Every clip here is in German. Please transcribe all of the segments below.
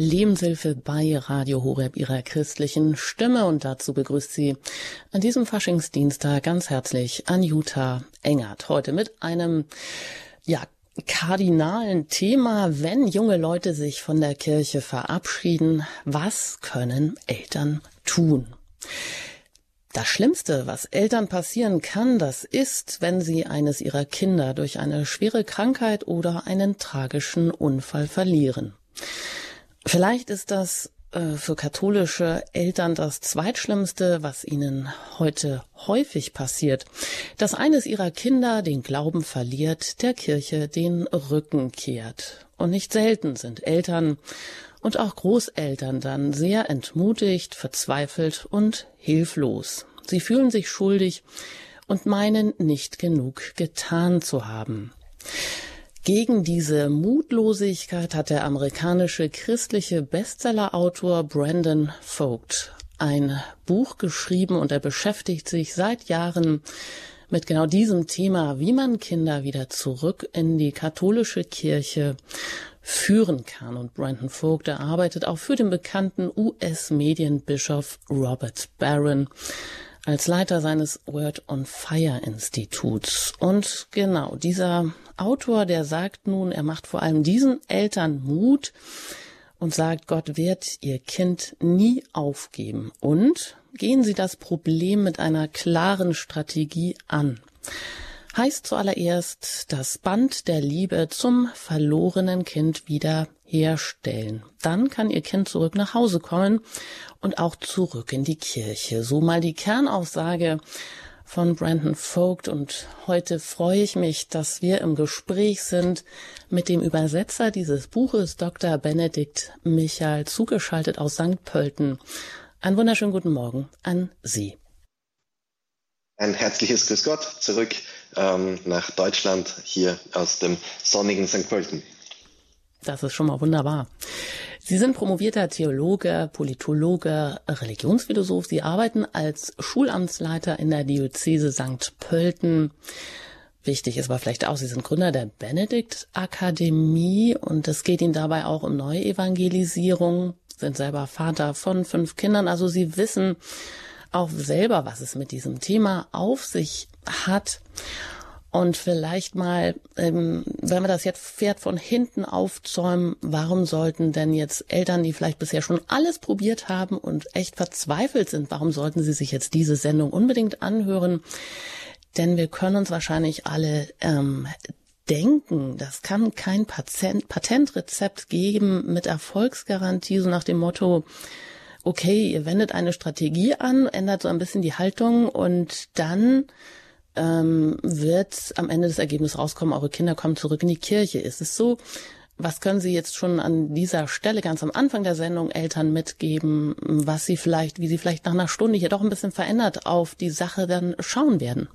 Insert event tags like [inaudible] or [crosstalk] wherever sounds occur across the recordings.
Lebenshilfe bei Radio Horeb ihrer christlichen Stimme und dazu begrüßt sie an diesem Faschingsdienstag ganz herzlich Anjuta Engert. Heute mit einem, ja, kardinalen Thema, wenn junge Leute sich von der Kirche verabschieden, was können Eltern tun? Das Schlimmste, was Eltern passieren kann, das ist, wenn sie eines ihrer Kinder durch eine schwere Krankheit oder einen tragischen Unfall verlieren. Vielleicht ist das äh, für katholische Eltern das Zweitschlimmste, was ihnen heute häufig passiert, dass eines ihrer Kinder den Glauben verliert, der Kirche den Rücken kehrt. Und nicht selten sind Eltern und auch Großeltern dann sehr entmutigt, verzweifelt und hilflos. Sie fühlen sich schuldig und meinen nicht genug getan zu haben. Gegen diese Mutlosigkeit hat der amerikanische christliche Bestsellerautor Brandon Vogt ein Buch geschrieben und er beschäftigt sich seit Jahren mit genau diesem Thema, wie man Kinder wieder zurück in die katholische Kirche führen kann. Und Brandon Vogt, er arbeitet auch für den bekannten US-Medienbischof Robert Barron als Leiter seines Word on Fire Instituts. Und genau, dieser Autor, der sagt nun, er macht vor allem diesen Eltern Mut und sagt, Gott wird ihr Kind nie aufgeben. Und gehen Sie das Problem mit einer klaren Strategie an heißt zuallererst das Band der Liebe zum verlorenen Kind wieder herstellen. Dann kann Ihr Kind zurück nach Hause kommen und auch zurück in die Kirche. So mal die Kernaussage von Brandon Vogt und heute freue ich mich, dass wir im Gespräch sind mit dem Übersetzer dieses Buches, Dr. Benedikt Michael, zugeschaltet aus St. Pölten. Einen wunderschönen guten Morgen an Sie. Ein herzliches Grüß Gott zurück ähm, nach Deutschland, hier aus dem sonnigen St. Pölten. Das ist schon mal wunderbar. Sie sind promovierter Theologe, Politologe, Religionsphilosoph. Sie arbeiten als Schulamtsleiter in der Diözese St. Pölten. Wichtig ist aber vielleicht auch, Sie sind Gründer der Benedikt Akademie und es geht Ihnen dabei auch um Neuevangelisierung, sind selber Vater von fünf Kindern. Also Sie wissen auch selber, was es mit diesem Thema auf sich hat. Und vielleicht mal, ähm, wenn wir das jetzt Pferd von hinten aufzäumen, warum sollten denn jetzt Eltern, die vielleicht bisher schon alles probiert haben und echt verzweifelt sind, warum sollten sie sich jetzt diese Sendung unbedingt anhören? Denn wir können uns wahrscheinlich alle ähm, denken, das kann kein Patient, Patentrezept geben mit Erfolgsgarantie, so nach dem Motto, okay, ihr wendet eine Strategie an, ändert so ein bisschen die Haltung und dann ähm, wird am Ende das Ergebnis rauskommen, eure Kinder kommen zurück in die Kirche. Ist es so? Was können Sie jetzt schon an dieser Stelle ganz am Anfang der Sendung Eltern mitgeben, was Sie vielleicht, wie Sie vielleicht nach einer Stunde hier doch ein bisschen verändert auf die Sache dann schauen werden?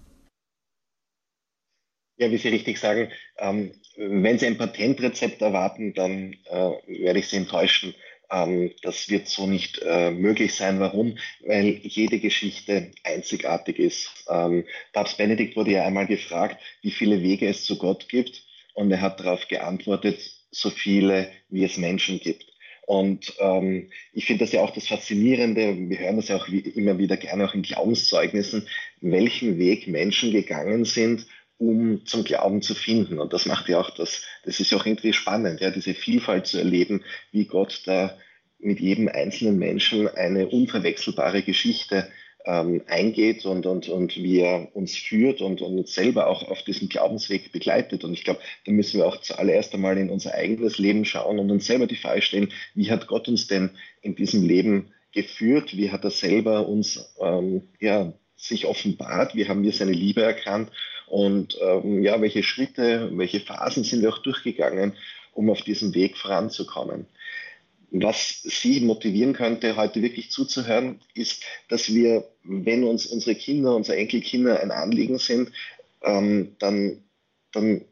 Ja, wie Sie richtig sagen, ähm, wenn Sie ein Patentrezept erwarten, dann äh, werde ich Sie enttäuschen. Ähm, das wird so nicht äh, möglich sein. Warum? Weil jede Geschichte einzigartig ist. Ähm, Papst Benedikt wurde ja einmal gefragt, wie viele Wege es zu Gott gibt. Und er hat darauf geantwortet, so viele, wie es Menschen gibt. Und ähm, ich finde das ja auch das Faszinierende, wir hören das ja auch wie, immer wieder gerne auch in Glaubenszeugnissen, welchen Weg Menschen gegangen sind, um zum Glauben zu finden. Und das macht ja auch das, das ist ja auch irgendwie spannend, ja, diese Vielfalt zu erleben, wie Gott da mit jedem einzelnen Menschen eine unverwechselbare Geschichte ähm, eingeht und, und, und wie er uns führt und, und uns selber auch auf diesem Glaubensweg begleitet. Und ich glaube, da müssen wir auch zuallererst einmal in unser eigenes Leben schauen und uns selber die Frage stellen, wie hat Gott uns denn in diesem Leben geführt? Wie hat er selber uns ähm, ja, sich offenbart? Wie haben wir seine Liebe erkannt? Und ähm, ja, welche Schritte, welche Phasen sind wir auch durchgegangen, um auf diesem Weg voranzukommen? Was Sie motivieren könnte, heute wirklich zuzuhören, ist, dass wir, wenn uns unsere Kinder, unsere Enkelkinder ein Anliegen sind, ähm, dann, dann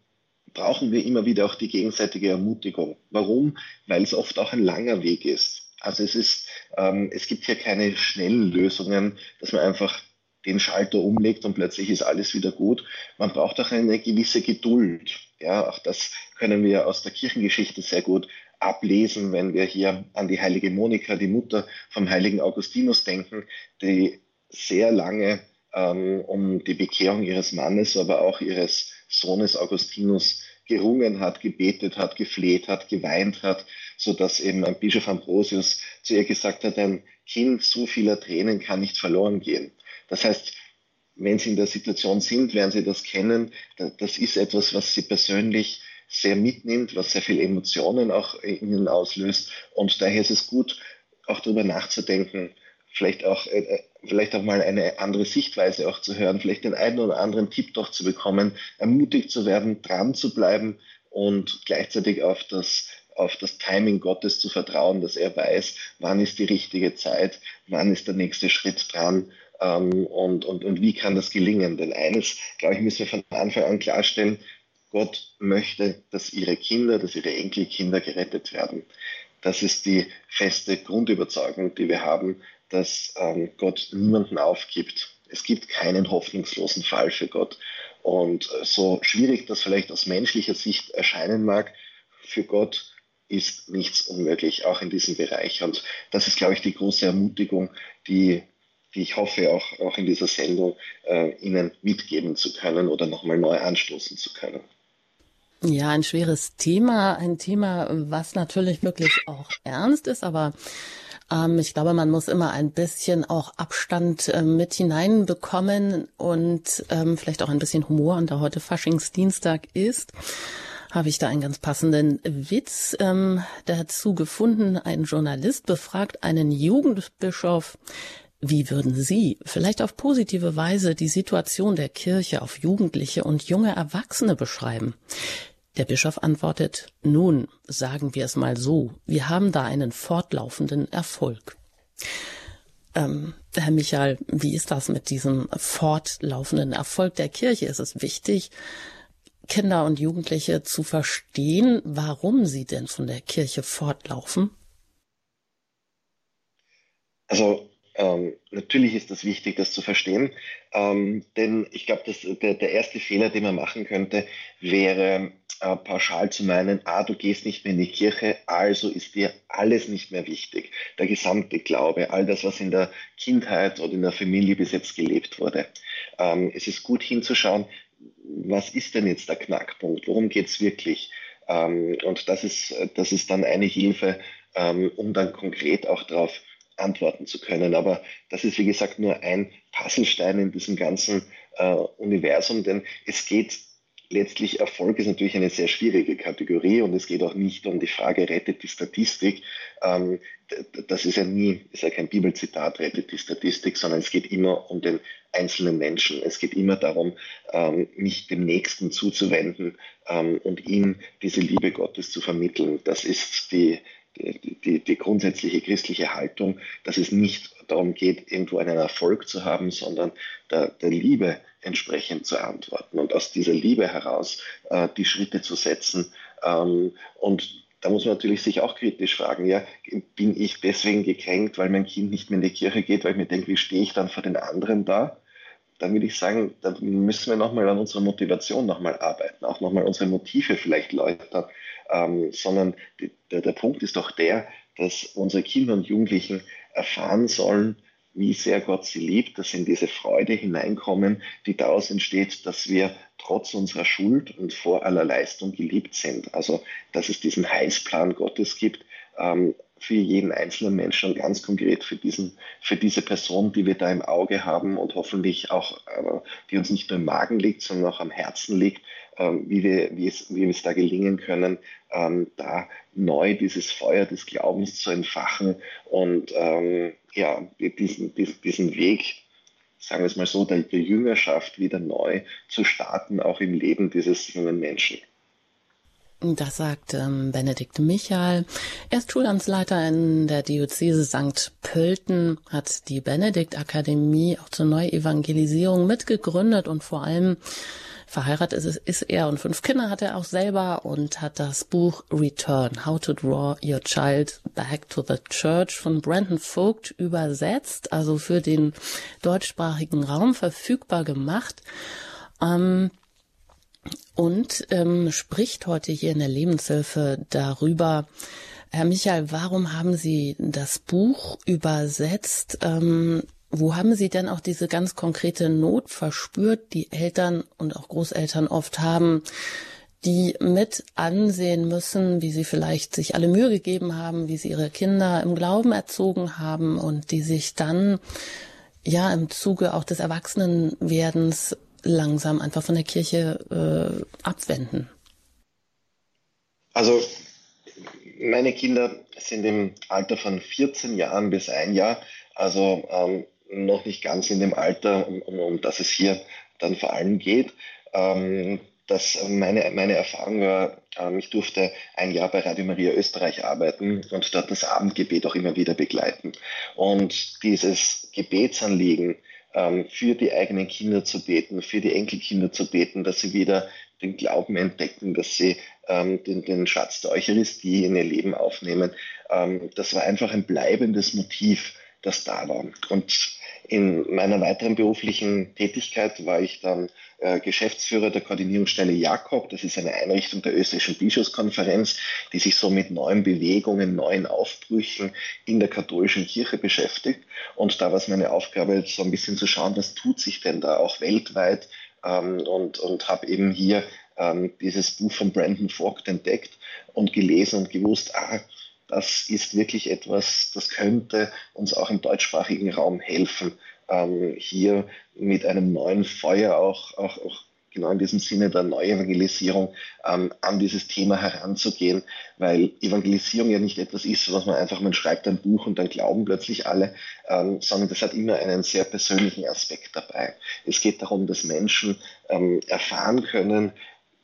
brauchen wir immer wieder auch die gegenseitige Ermutigung. Warum? Weil es oft auch ein langer Weg ist. Also es ist, ähm, es gibt hier keine schnellen Lösungen, dass man einfach den Schalter umlegt und plötzlich ist alles wieder gut. Man braucht auch eine gewisse Geduld. Ja, auch das können wir aus der Kirchengeschichte sehr gut ablesen, wenn wir hier an die heilige Monika, die Mutter vom heiligen Augustinus denken, die sehr lange ähm, um die Bekehrung ihres Mannes, aber auch ihres Sohnes Augustinus gerungen hat, gebetet hat, gefleht hat, geweint hat, so dass eben ein Bischof Ambrosius zu ihr gesagt hat, ein Kind so vieler Tränen kann nicht verloren gehen. Das heißt, wenn Sie in der Situation sind, werden Sie das kennen. Das ist etwas, was Sie persönlich sehr mitnimmt, was sehr viele Emotionen auch in Ihnen auslöst. Und daher ist es gut, auch darüber nachzudenken, vielleicht auch, äh, äh, vielleicht auch mal eine andere Sichtweise auch zu hören, vielleicht den einen oder anderen Tipp doch zu bekommen, ermutigt zu werden, dran zu bleiben und gleichzeitig auf das, auf das Timing Gottes zu vertrauen, dass er weiß, wann ist die richtige Zeit, wann ist der nächste Schritt dran ähm, und, und, und wie kann das gelingen. Denn eines, glaube ich, müssen wir von Anfang an klarstellen, Gott möchte, dass ihre Kinder, dass ihre Enkelkinder gerettet werden. Das ist die feste Grundüberzeugung, die wir haben, dass ähm, Gott niemanden aufgibt. Es gibt keinen hoffnungslosen Fall für Gott. Und äh, so schwierig das vielleicht aus menschlicher Sicht erscheinen mag, für Gott ist nichts unmöglich, auch in diesem Bereich. Und das ist, glaube ich, die große Ermutigung, die, die ich hoffe, auch, auch in dieser Sendung äh, Ihnen mitgeben zu können oder nochmal neu anstoßen zu können. Ja, ein schweres Thema, ein Thema, was natürlich wirklich auch ernst ist, aber ähm, ich glaube, man muss immer ein bisschen auch Abstand äh, mit hineinbekommen und ähm, vielleicht auch ein bisschen Humor. Und da heute Faschingsdienstag ist, habe ich da einen ganz passenden Witz ähm, dazu gefunden. Ein Journalist befragt einen Jugendbischof, wie würden Sie vielleicht auf positive Weise die Situation der Kirche auf Jugendliche und junge Erwachsene beschreiben? Der Bischof antwortet, nun, sagen wir es mal so, wir haben da einen fortlaufenden Erfolg. Ähm, Herr Michael, wie ist das mit diesem fortlaufenden Erfolg der Kirche? Ist es wichtig, Kinder und Jugendliche zu verstehen, warum sie denn von der Kirche fortlaufen? Also ähm, natürlich ist das wichtig, das zu verstehen, ähm, denn ich glaube, der, der erste Fehler, den man machen könnte, wäre äh, pauschal zu meinen, ah, du gehst nicht mehr in die Kirche, also ist dir alles nicht mehr wichtig. Der gesamte Glaube, all das, was in der Kindheit oder in der Familie bis jetzt gelebt wurde. Ähm, es ist gut hinzuschauen, was ist denn jetzt der Knackpunkt? Worum geht es wirklich? Ähm, und das ist, das ist dann eine Hilfe, ähm, um dann konkret auch darauf antworten zu können. Aber das ist, wie gesagt, nur ein Puzzlestein in diesem ganzen äh, Universum, denn es geht letztlich Erfolg ist natürlich eine sehr schwierige Kategorie und es geht auch nicht um die Frage, rettet die Statistik. Ähm, das ist ja nie, ist ja kein Bibelzitat, rettet die Statistik, sondern es geht immer um den einzelnen Menschen. Es geht immer darum, ähm, mich dem Nächsten zuzuwenden ähm, und ihm diese Liebe Gottes zu vermitteln. Das ist die, die, die, grundsätzliche christliche Haltung, dass es nicht darum geht, irgendwo einen Erfolg zu haben, sondern der, der Liebe entsprechend zu antworten und aus dieser Liebe heraus äh, die Schritte zu setzen. Ähm, und da muss man natürlich sich auch kritisch fragen, ja, bin ich deswegen gekränkt, weil mein Kind nicht mehr in die Kirche geht, weil ich mir denke, wie stehe ich dann vor den anderen da? Dann würde ich sagen, da müssen wir nochmal an unserer Motivation nochmal arbeiten, auch nochmal unsere Motive vielleicht läutern, ähm, sondern die, der, der Punkt ist doch der, dass unsere Kinder und Jugendlichen erfahren sollen, wie sehr Gott sie liebt, dass sie in diese Freude hineinkommen, die daraus entsteht, dass wir trotz unserer Schuld und vor aller Leistung geliebt sind. Also, dass es diesen Heilsplan Gottes gibt, ähm, für jeden einzelnen Menschen und ganz konkret für diesen, für diese Person, die wir da im Auge haben und hoffentlich auch, äh, die uns nicht nur im Magen liegt, sondern auch am Herzen liegt, wie, wir, wie, es, wie es da gelingen können, ähm, da neu dieses Feuer des Glaubens zu entfachen und ähm, ja, diesen, diesen, Weg, sagen wir es mal so, der, der Jüngerschaft wieder neu zu starten, auch im Leben dieses jungen Menschen. Das sagt ähm, Benedikt Michael. Er ist Schulamtsleiter in der Diözese St. Pölten, hat die Benedikt-Akademie auch zur Neuevangelisierung mitgegründet und vor allem verheiratet ist, ist er und fünf Kinder hat er auch selber und hat das Buch Return, How to Draw Your Child Back to the Church von Brandon Vogt übersetzt, also für den deutschsprachigen Raum verfügbar gemacht. Ähm, und ähm, spricht heute hier in der Lebenshilfe darüber, Herr Michael, warum haben Sie das Buch übersetzt? Ähm, wo haben Sie denn auch diese ganz konkrete Not verspürt, die Eltern und auch Großeltern oft haben, die mit ansehen müssen, wie sie vielleicht sich alle Mühe gegeben haben, wie sie ihre Kinder im Glauben erzogen haben und die sich dann ja im Zuge auch des Erwachsenenwerdens langsam einfach von der Kirche äh, abwenden? Also meine Kinder sind im Alter von 14 Jahren bis ein Jahr, also ähm, noch nicht ganz in dem Alter, um, um, das es hier dann vor allem geht. Ähm, dass meine, meine Erfahrung war, ähm, ich durfte ein Jahr bei Radio Maria Österreich arbeiten und dort das Abendgebet auch immer wieder begleiten. Und dieses Gebetsanliegen, ähm, für die eigenen Kinder zu beten, für die Enkelkinder zu beten, dass sie wieder den Glauben entdecken, dass sie ähm, den, den Schatz der Eucharistie in ihr Leben aufnehmen. das war einfach ein bleibendes Motiv, das da war. Und in meiner weiteren beruflichen Tätigkeit war ich dann äh, Geschäftsführer der Koordinierungsstelle Jakob. Das ist eine Einrichtung der österreichischen Bischofskonferenz, die sich so mit neuen Bewegungen, neuen Aufbrüchen in der katholischen Kirche beschäftigt. Und da war es meine Aufgabe, so ein bisschen zu schauen, was tut sich denn da auch weltweit ähm, und, und habe eben hier ähm, dieses Buch von Brandon Vogt entdeckt und gelesen und gewusst, ah, das ist wirklich etwas, das könnte uns auch im deutschsprachigen Raum helfen, ähm, hier mit einem neuen Feuer auch, auch, auch genau in diesem Sinne der Neuevangelisierung ähm, an dieses Thema heranzugehen, weil Evangelisierung ja nicht etwas ist, was man einfach, man schreibt ein Buch und dann glauben plötzlich alle, ähm, sondern das hat immer einen sehr persönlichen Aspekt dabei. Es geht darum, dass Menschen ähm, erfahren können,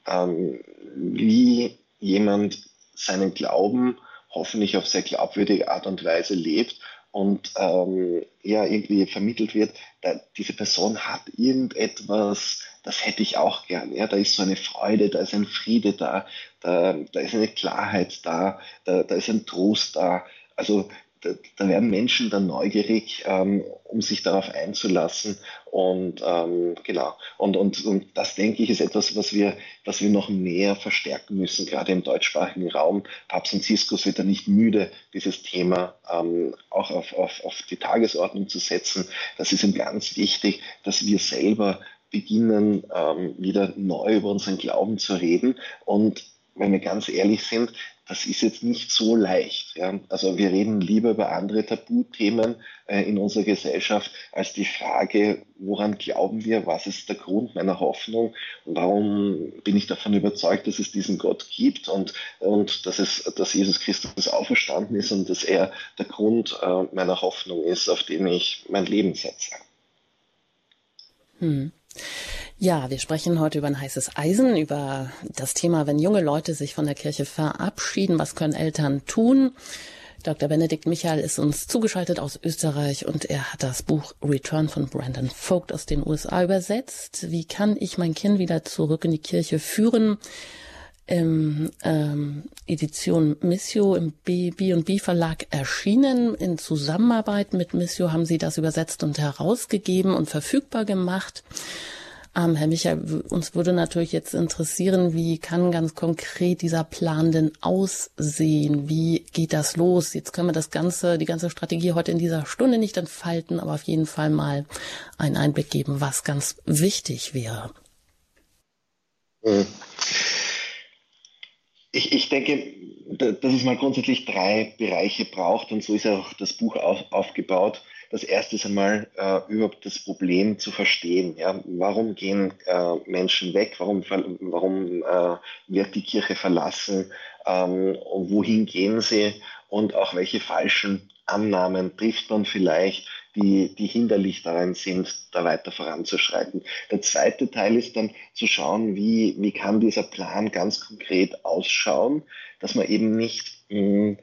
ähm, wie jemand seinen Glauben hoffentlich auf sehr glaubwürdige Art und Weise lebt und ähm, ja, irgendwie vermittelt wird, da, diese Person hat irgendetwas, das hätte ich auch gern. Ja, da ist so eine Freude, da ist ein Friede da, da, da ist eine Klarheit da, da, da ist ein Trost da. Also da, da werden Menschen dann neugierig, ähm, um sich darauf einzulassen. Und ähm, genau, und, und, und das denke ich ist etwas, was wir, was wir noch mehr verstärken müssen, gerade im deutschsprachigen Raum. Papst Franziskus wird da nicht müde, dieses Thema ähm, auch auf, auf, auf die Tagesordnung zu setzen. Das ist ihm ganz wichtig, dass wir selber beginnen, ähm, wieder neu über unseren Glauben zu reden und wenn wir ganz ehrlich sind, das ist jetzt nicht so leicht. Ja? Also wir reden lieber über andere Tabuthemen äh, in unserer Gesellschaft als die Frage, woran glauben wir, was ist der Grund meiner Hoffnung warum bin ich davon überzeugt, dass es diesen Gott gibt und, und dass, es, dass Jesus Christus auferstanden ist und dass er der Grund äh, meiner Hoffnung ist, auf den ich mein Leben setze. Hm. Ja, wir sprechen heute über ein heißes Eisen, über das Thema, wenn junge Leute sich von der Kirche verabschieden, was können Eltern tun? Dr. Benedikt Michael ist uns zugeschaltet aus Österreich und er hat das Buch Return von Brandon Vogt aus den USA übersetzt. Wie kann ich mein Kind wieder zurück in die Kirche führen? Im ähm, Edition Missio im B&B Verlag erschienen. In Zusammenarbeit mit Missio haben sie das übersetzt und herausgegeben und verfügbar gemacht. Ähm, Herr Michael, uns würde natürlich jetzt interessieren, wie kann ganz konkret dieser Plan denn aussehen? Wie geht das los? Jetzt können wir das ganze, die ganze Strategie heute in dieser Stunde nicht entfalten, aber auf jeden Fall mal einen Einblick geben, was ganz wichtig wäre. Hm. Ich, ich denke, dass es mal grundsätzlich drei Bereiche braucht und so ist auch das Buch auf, aufgebaut das erste ist einmal äh, überhaupt das Problem zu verstehen. Ja? Warum gehen äh, Menschen weg? Warum, warum äh, wird die Kirche verlassen? Ähm, wohin gehen sie? Und auch welche falschen Annahmen trifft man vielleicht, die, die hinderlich daran sind, da weiter voranzuschreiten. Der zweite Teil ist dann zu schauen, wie, wie kann dieser Plan ganz konkret ausschauen, dass man eben nicht mh, hm,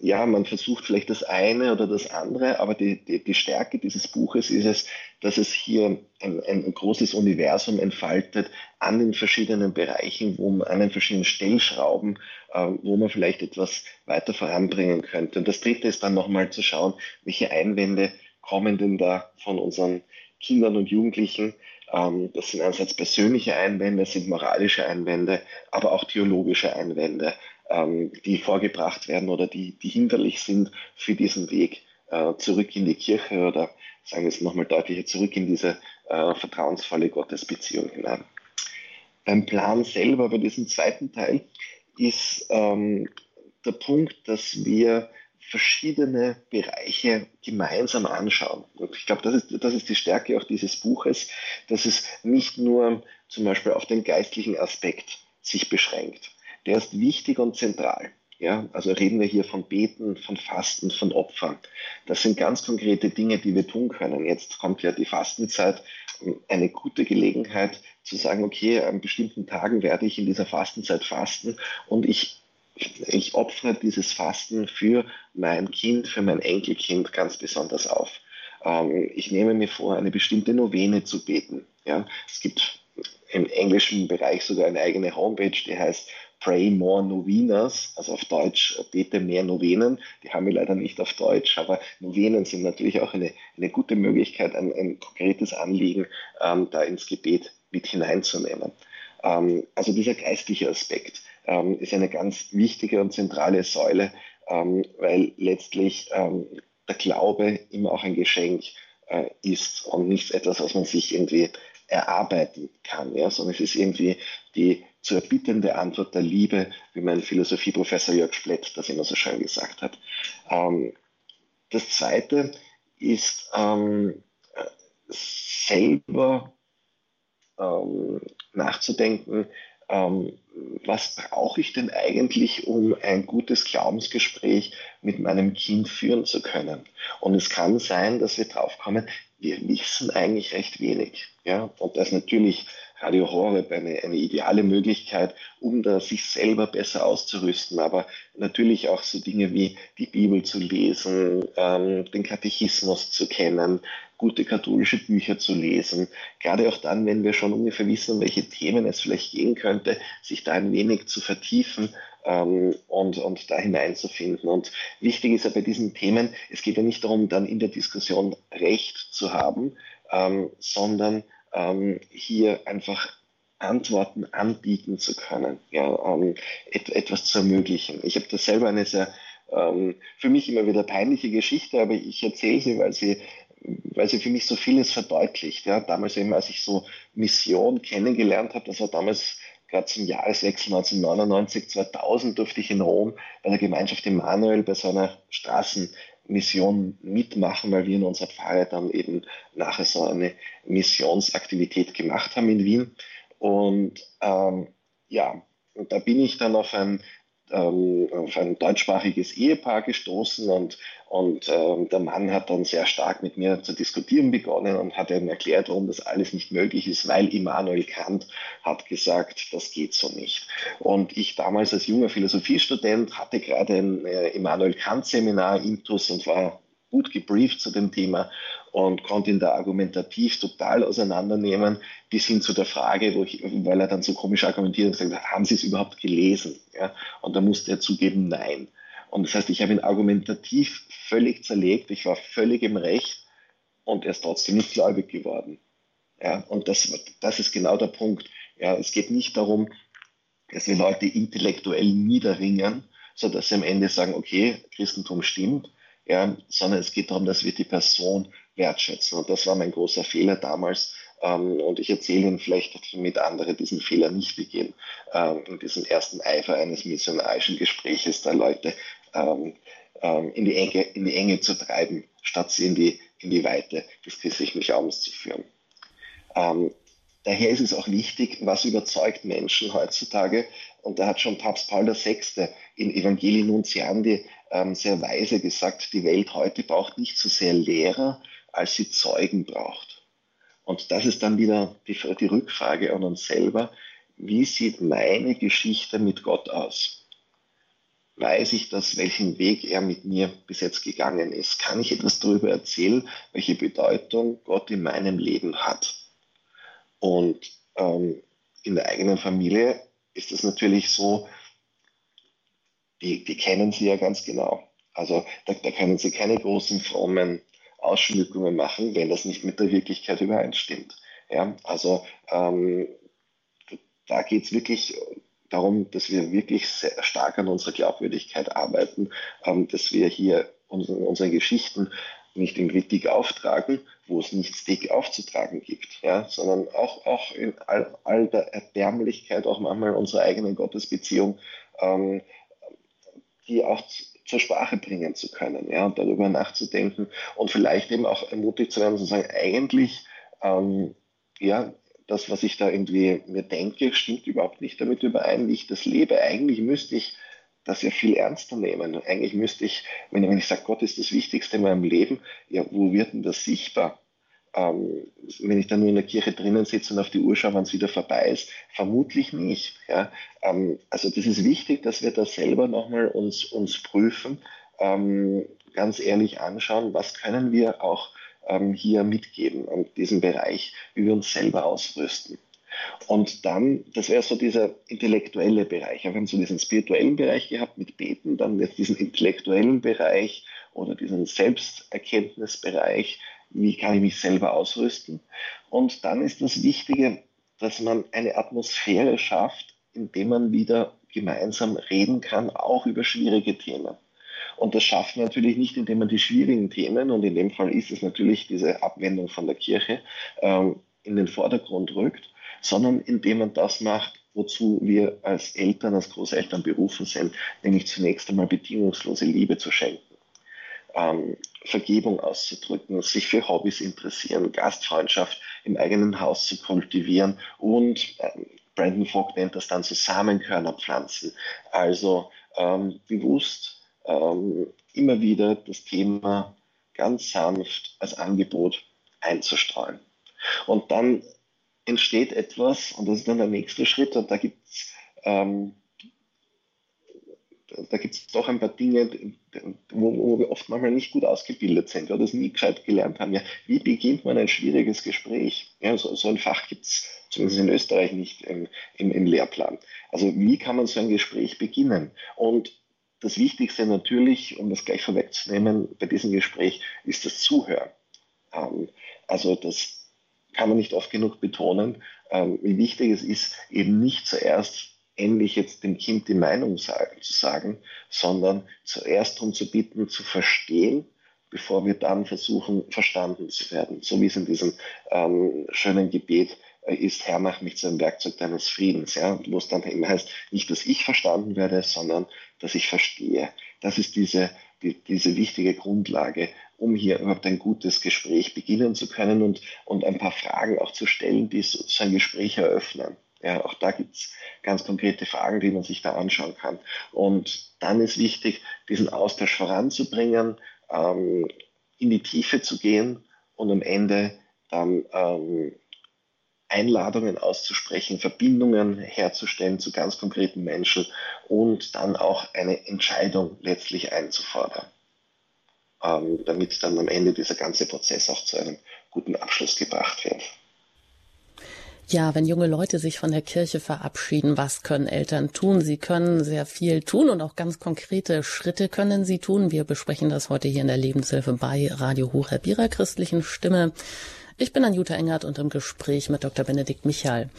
ja, man versucht vielleicht das eine oder das andere, aber die, die, die Stärke dieses Buches ist es, dass es hier ein, ein großes Universum entfaltet an den verschiedenen Bereichen, wo man, an den verschiedenen Stellschrauben, äh, wo man vielleicht etwas weiter voranbringen könnte. Und das dritte ist dann nochmal zu schauen, welche Einwände kommen denn da von unseren Kindern und Jugendlichen, Ähm, das sind einerseits persönliche Einwände, das sind moralische Einwände, aber auch theologische Einwände, ähm, die vorgebracht werden oder die, die hinderlich sind für diesen Weg äh, zurück in die Kirche oder sagen wir es nochmal deutlicher, zurück in diese äh, vertrauensvolle Gottesbeziehung hinein. Beim Plan selber, bei diesem zweiten Teil, ist ähm, der Punkt, dass wir verschiedene Bereiche gemeinsam anschauen. Und ich glaube, das ist, das ist die Stärke auch dieses Buches, dass es nicht nur zum Beispiel auf den geistlichen Aspekt sich beschränkt. Der ist wichtig und zentral. Ja, also reden wir hier von Beten, von Fasten, von Opfern. Das sind ganz konkrete Dinge, die wir tun können. Jetzt kommt ja die Fastenzeit, eine gute Gelegenheit zu sagen, okay, an bestimmten Tagen werde ich in dieser Fastenzeit fasten und ich ich opfere dieses Fasten für mein Kind, für mein Enkelkind ganz besonders auf. Ähm, ich nehme mir vor, eine bestimmte Novene zu beten. Ja? Es gibt im englischen Bereich sogar eine eigene Homepage, die heißt Pray More Novenas, also auf Deutsch bete mehr Novenen. Die haben wir leider nicht auf Deutsch, aber Novenen sind natürlich auch eine, eine gute Möglichkeit, ein, ein konkretes Anliegen ähm, da ins Gebet mit hineinzunehmen. Ähm, also dieser geistliche Aspekt ähm, ist eine ganz wichtige und zentrale Säule, ähm, weil letztlich ähm, der Glaube immer auch ein Geschenk äh, ist und nicht etwas, was man sich irgendwie erarbeiten kann, ja, sondern es ist irgendwie die zu erbittende Antwort der Liebe, wie mein Philosophieprofessor Jörg Splett das immer so schön gesagt hat. Ähm, das Zweite ist ähm, selber ähm, nachzudenken, ähm, was brauche ich denn eigentlich, um ein gutes Glaubensgespräch mit meinem Kind führen zu können? Und es kann sein, dass wir draufkommen, wir wissen eigentlich recht wenig. Ja? Und das natürlich Radio Horeb eine, eine ideale Möglichkeit, um da sich selber besser auszurüsten. Aber natürlich auch so Dinge wie die Bibel zu lesen, ähm, den Katechismus zu kennen, gute katholische Bücher zu lesen. Gerade auch dann, wenn wir schon ungefähr wissen, welche Themen es vielleicht gehen könnte, sich da ein wenig zu vertiefen ähm, und, und da hineinzufinden. Und wichtig ist ja bei diesen Themen, es geht ja nicht darum, dann in der Diskussion Recht zu haben, ähm, sondern ähm, hier einfach Antworten anbieten zu können, ja, ähm, et etwas zu ermöglichen. Ich habe da selber eine sehr ähm, für mich immer wieder peinliche Geschichte, aber ich erzähle sie, weil sie weil sie für mich so vieles verdeutlicht. Ja, damals eben, als ich so Mission kennengelernt habe, das war damals gerade zum Jahreswechsel 1999, 2000 durfte ich in Rom bei der Gemeinschaft Emanuel bei so einer Straßenmission mitmachen, weil wir in unserer Pfarre dann eben nachher so eine Missionsaktivität gemacht haben in Wien. Und ähm, ja, und da bin ich dann auf ein ähm, auf ein deutschsprachiges Ehepaar gestoßen und, und ähm, der Mann hat dann sehr stark mit mir zu diskutieren begonnen und hat ihm erklärt, warum das alles nicht möglich ist, weil Immanuel Kant hat gesagt, das geht so nicht. Und ich damals als junger Philosophiestudent hatte gerade ein äh, Immanuel Kant Seminar intus und war gut gebrieft zu dem Thema und konnte ihn da argumentativ total auseinandernehmen, bis hin zu der Frage, ich, weil er dann so komisch argumentiert und gesagt hat, haben Sie es überhaupt gelesen? Ja? Und da musste er zugeben, nein. Und das heißt, ich habe ihn argumentativ völlig zerlegt, ich war völlig im Recht und er ist trotzdem nicht gläubig geworden. Ja? Und das, das ist genau der Punkt. Ja? Es geht nicht darum, dass wir Leute intellektuell niederringen, sodass sie am Ende sagen, okay, Christentum stimmt, ja, sondern es geht darum, dass wir die Person wertschätzen. Und das war mein großer Fehler damals. Ähm, und ich erzähle Ihnen vielleicht, damit andere diesen Fehler nicht begehen, ähm, in diesem ersten Eifer eines missionarischen Gespräches da Leute ähm, in, die Enge, in die Enge zu treiben, statt sie in die, in die Weite des christlichen Glaubens zu führen. Daher ist es auch wichtig, was überzeugt Menschen heutzutage. Und da hat schon Papst Paul VI. in Evangelii Nuntiandi sehr weise gesagt, die Welt heute braucht nicht so sehr Lehrer, als sie Zeugen braucht. Und das ist dann wieder die, die Rückfrage an uns selber. Wie sieht meine Geschichte mit Gott aus? Weiß ich das, welchen Weg er mit mir bis jetzt gegangen ist? Kann ich etwas darüber erzählen, welche Bedeutung Gott in meinem Leben hat? Und ähm, in der eigenen Familie ist es natürlich so, die, die kennen sie ja ganz genau. Also da, da können sie keine großen frommen Ausschmückungen machen, wenn das nicht mit der Wirklichkeit übereinstimmt. Ja, also ähm, da geht es wirklich darum, dass wir wirklich sehr stark an unserer Glaubwürdigkeit arbeiten, ähm, dass wir hier unsere, unsere Geschichten nicht irgendwie dick auftragen, wo es nichts dick aufzutragen gibt, ja, sondern auch, auch in all, all der Erbärmlichkeit auch manchmal unserer eigenen Gottesbeziehung, ähm, die auch zur Sprache bringen zu können, ja, und darüber nachzudenken und vielleicht eben auch ermutigt zu werden, zu sagen, eigentlich, ähm, ja, das, was ich da irgendwie mir denke, stimmt überhaupt nicht damit überein, wie ich das lebe. Eigentlich müsste ich das ja viel ernster nehmen. Eigentlich müsste ich, wenn, wenn ich sage, Gott ist das Wichtigste in meinem Leben, ja, wo wird denn das sichtbar? Ähm, wenn ich dann nur in der Kirche drinnen sitze und auf die Uhr schaue, wann es wieder vorbei ist, vermutlich nicht. Ja? Ähm, also das ist wichtig, dass wir das selber nochmal uns, uns prüfen, ähm, ganz ehrlich anschauen, was können wir auch ähm, hier mitgeben an diesem Bereich, wie wir uns selber ausrüsten. Und dann, das wäre so dieser intellektuelle Bereich. Wir haben so diesen spirituellen Bereich gehabt mit Beten, dann jetzt diesen intellektuellen Bereich oder diesen Selbsterkenntnisbereich. Wie kann ich mich selber ausrüsten? Und dann ist das Wichtige, dass man eine Atmosphäre schafft, in der man wieder gemeinsam reden kann, auch über schwierige Themen. Und das schafft man natürlich nicht, indem man die schwierigen Themen, und in dem Fall ist es natürlich diese Abwendung von der Kirche, ähm, in den Vordergrund rückt, sondern indem man das macht, wozu wir als Eltern, als Großeltern berufen sind, nämlich zunächst einmal bedingungslose Liebe zu schenken. Ähm, Vergebung auszudrücken, sich für Hobbys interessieren, Gastfreundschaft im eigenen Haus zu kultivieren und ähm, Brandon Fogg nennt das dann so Samenkörnerpflanzen, also ähm, bewusst ähm, immer wieder das Thema ganz sanft als Angebot einzustreuen. Und dann entsteht etwas, und das ist dann der nächste Schritt, und da gibt es ähm, da gibt es doch ein paar Dinge, wo, wo, wir oft manchmal nicht gut ausgebildet sind oder das nie gescheit gelernt haben. Ja, wie beginnt man ein schwieriges Gespräch? Ja, so, so ein Fach gibt es zumindest in Österreich nicht im, im, im, Lehrplan. Also wie kann man so ein Gespräch beginnen? Und das Wichtigste natürlich, um das gleich vorwegzunehmen, bei diesem Gespräch ist das Zuhören. Ähm, also das kann man nicht oft genug betonen, ähm, wie wichtig es ist, eben nicht zuerst endlich jetzt dem Kind die Meinung sagen, zu sagen, sondern zuerst darum zu bitten, zu verstehen, bevor wir dann versuchen, verstanden zu werden. So wie es in diesem ähm, schönen Gebet äh, ist, Herr, mach mich zu einem Werkzeug deines Friedens. Ja? Wo es dann immer heißt, nicht, dass ich verstanden werde, sondern dass ich verstehe. Das ist diese, die, diese wichtige Grundlage, um hier überhaupt ein gutes Gespräch beginnen zu können und, und ein paar Fragen auch zu stellen, die so ein Gespräch eröffnen. Ja, auch da gibt es ganz konkrete Fragen, die man sich da anschauen kann. Und dann ist wichtig, diesen Austausch voranzubringen, ähm, in die Tiefe zu gehen und am Ende dann ähm, Einladungen auszusprechen, Verbindungen herzustellen zu ganz konkreten Menschen und dann auch eine Entscheidung letztlich einzufordern, ähm, damit dann am Ende dieser ganze Prozess auch zu einem guten Abschluss gebracht wird. Ja, wenn junge Leute sich von der Kirche verabschieden, was können Eltern tun? Sie können sehr viel tun und auch ganz konkrete Schritte können sie tun. Wir besprechen das heute hier in der Lebenshilfe bei Radio Horeb ihrer christlichen Stimme. Ich bin Anjuta Engert und im Gespräch mit Dr. Benedikt Michal.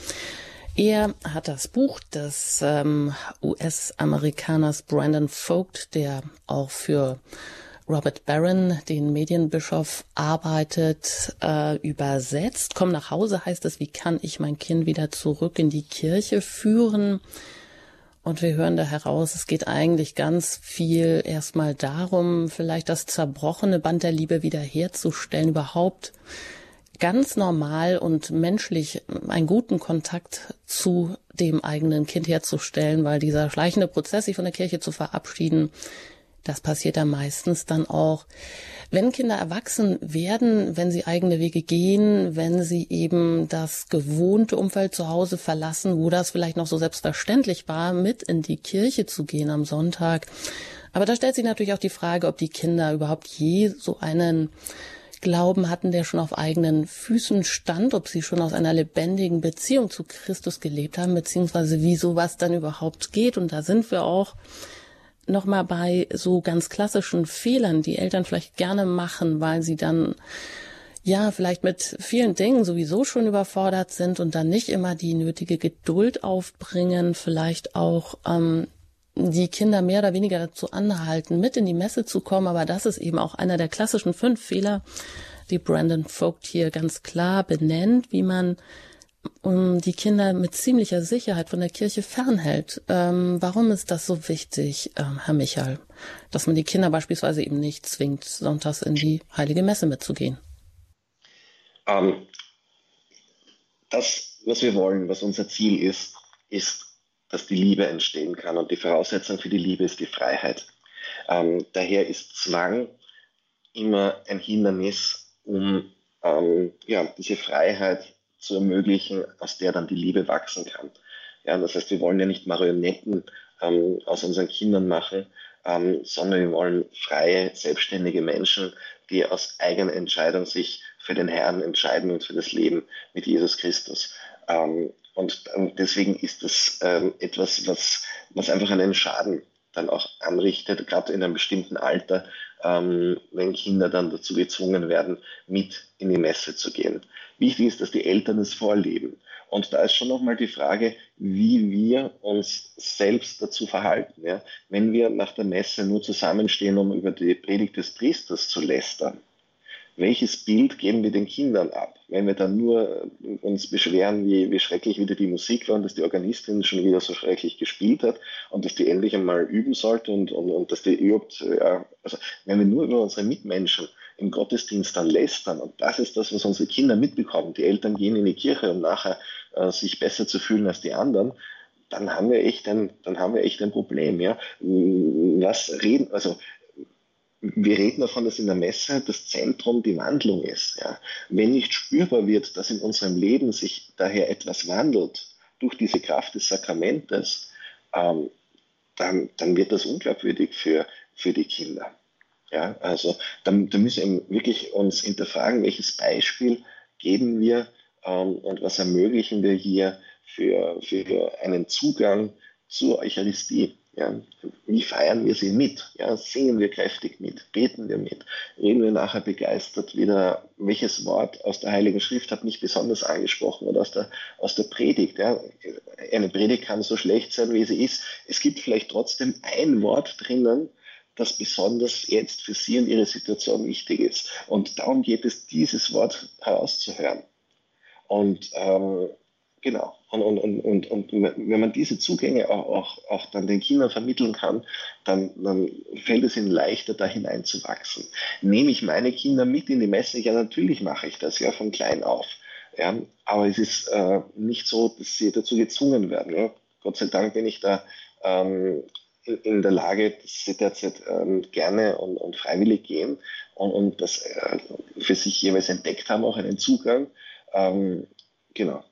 Er hat das Buch des ähm, US-Amerikaners Brandon Vogt, der auch für Robert Barron, den Medienbischof, arbeitet, äh, übersetzt. Komm nach Hause heißt es, wie kann ich mein Kind wieder zurück in die Kirche führen? Und wir hören da heraus, es geht eigentlich ganz viel erstmal darum, vielleicht das zerbrochene Band der Liebe wiederherzustellen, überhaupt ganz normal und menschlich einen guten Kontakt zu dem eigenen Kind herzustellen, weil dieser schleichende Prozess, sich von der Kirche zu verabschieden, das passiert dann meistens dann auch, wenn Kinder erwachsen werden, wenn sie eigene Wege gehen, wenn sie eben das gewohnte Umfeld zu Hause verlassen, wo das vielleicht noch so selbstverständlich war, mit in die Kirche zu gehen am Sonntag. Aber da stellt sich natürlich auch die Frage, ob die Kinder überhaupt je so einen Glauben hatten, der schon auf eigenen Füßen stand, ob sie schon aus einer lebendigen Beziehung zu Christus gelebt haben, beziehungsweise wie sowas dann überhaupt geht. Und da sind wir auch nochmal bei so ganz klassischen Fehlern, die Eltern vielleicht gerne machen, weil sie dann ja, vielleicht mit vielen Dingen sowieso schon überfordert sind und dann nicht immer die nötige Geduld aufbringen, vielleicht auch ähm, die Kinder mehr oder weniger dazu anhalten, mit in die Messe zu kommen. Aber das ist eben auch einer der klassischen fünf Fehler, die Brandon Vogt hier ganz klar benennt, wie man um die Kinder mit ziemlicher Sicherheit von der Kirche fernhält. Ähm, warum ist das so wichtig, ähm, Herr Michael, dass man die Kinder beispielsweise eben nicht zwingt, sonntags in die heilige Messe mitzugehen? Ähm, das, was wir wollen, was unser Ziel ist, ist, dass die Liebe entstehen kann. Und die Voraussetzung für die Liebe ist die Freiheit. Ähm, daher ist Zwang immer ein Hindernis, um ähm, ja, diese Freiheit zu ermöglichen, aus der dann die Liebe wachsen kann. Ja, das heißt, wir wollen ja nicht Marionetten ähm, aus unseren Kindern machen, ähm, sondern wir wollen freie, selbstständige Menschen, die aus eigener Entscheidung sich für den Herrn entscheiden und für das Leben mit Jesus Christus. Ähm, und, und, deswegen ist das ähm, etwas, was, was einfach einen Schaden dann auch anrichtet, gerade in einem bestimmten Alter, ähm, wenn Kinder dann dazu gezwungen werden, mit in die Messe zu gehen. Wichtig ist, dass die Eltern es vorleben. Und da ist schon nochmal die Frage, wie wir uns selbst dazu verhalten. Ja? Wenn wir nach der Messe nur zusammenstehen, um über die Predigt des Priesters zu lästern, welches Bild geben wir den Kindern ab? Wenn wir dann nur uns beschweren, wie, wie schrecklich wieder die Musik war und dass die Organistin schon wieder so schrecklich gespielt hat und dass die endlich einmal üben sollte und, und, und dass die überhaupt, ja, also wenn wir nur über unsere Mitmenschen im Gottesdienst dann lästern und das ist das, was unsere Kinder mitbekommen, die Eltern gehen in die Kirche, um nachher äh, sich besser zu fühlen als die anderen, dann haben wir echt ein, dann haben wir echt ein Problem, ja. Was reden, also wir reden davon, dass in der Messe das Zentrum die Wandlung ist. Ja. Wenn nicht spürbar wird, dass in unserem Leben sich daher etwas wandelt durch diese Kraft des Sakramentes, ähm, dann, dann wird das unglaubwürdig für, für die Kinder. Ja, also da, da müssen wir wirklich uns hinterfragen, welches Beispiel geben wir ähm, und was ermöglichen wir hier für, für einen Zugang zur Eucharistie. Ja, wie feiern wir sie mit? Ja, singen wir kräftig mit? Beten wir mit? Reden wir nachher begeistert wieder, welches Wort aus der Heiligen Schrift hat mich besonders angesprochen oder aus der, aus der Predigt? Ja, eine Predigt kann so schlecht sein, wie sie ist. Es gibt vielleicht trotzdem ein Wort drinnen, das besonders jetzt für Sie und Ihre Situation wichtig ist. Und darum geht es, dieses Wort herauszuhören. Und ähm, Genau. Und, und, und, und, und wenn man diese Zugänge auch, auch, auch dann den Kindern vermitteln kann, dann, dann fällt es ihnen leichter, da hineinzuwachsen. Nehme ich meine Kinder mit in die Messe? Ja, natürlich mache ich das ja von klein auf. Ja, aber es ist äh, nicht so, dass sie dazu gezwungen werden. Ja. Gott sei Dank bin ich da ähm, in, in, der Lage, dass sie derzeit ähm, gerne und, und, freiwillig gehen und, und das äh, für sich jeweils entdeckt haben, auch einen Zugang. Ähm, genau.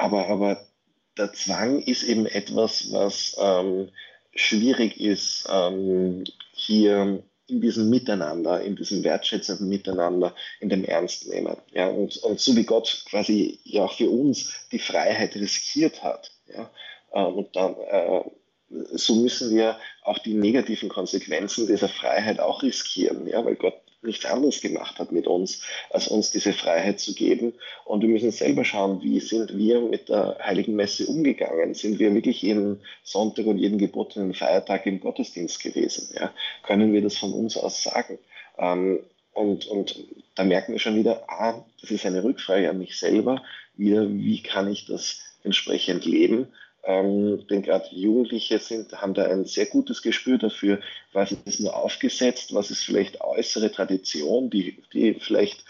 Aber, aber der Zwang ist eben etwas, was ähm, schwierig ist, ähm, hier in diesem Miteinander, in diesem wertschätzenden Miteinander, in dem Ernst nehmen. Ja, und, und so wie Gott quasi ja auch für uns die Freiheit riskiert hat, ja, äh, und dann äh, so müssen wir auch die negativen Konsequenzen dieser Freiheit auch riskieren, ja, weil Gott nichts anderes gemacht hat mit uns, als uns diese Freiheit zu geben. Und wir müssen selber schauen, wie sind wir mit der Heiligen Messe umgegangen? Sind wir wirklich jeden Sonntag und jeden gebotenen Feiertag im Gottesdienst gewesen? Ja? Können wir das von uns aus sagen? Ähm, und, und da merken wir schon wieder, ah, das ist eine Rückfrage an mich selber, wieder, wie kann ich das entsprechend leben? Ähm, denn gerade Jugendliche sind, haben da ein sehr gutes Gespür dafür, was ist nur aufgesetzt, was ist vielleicht äußere Tradition, die, die vielleicht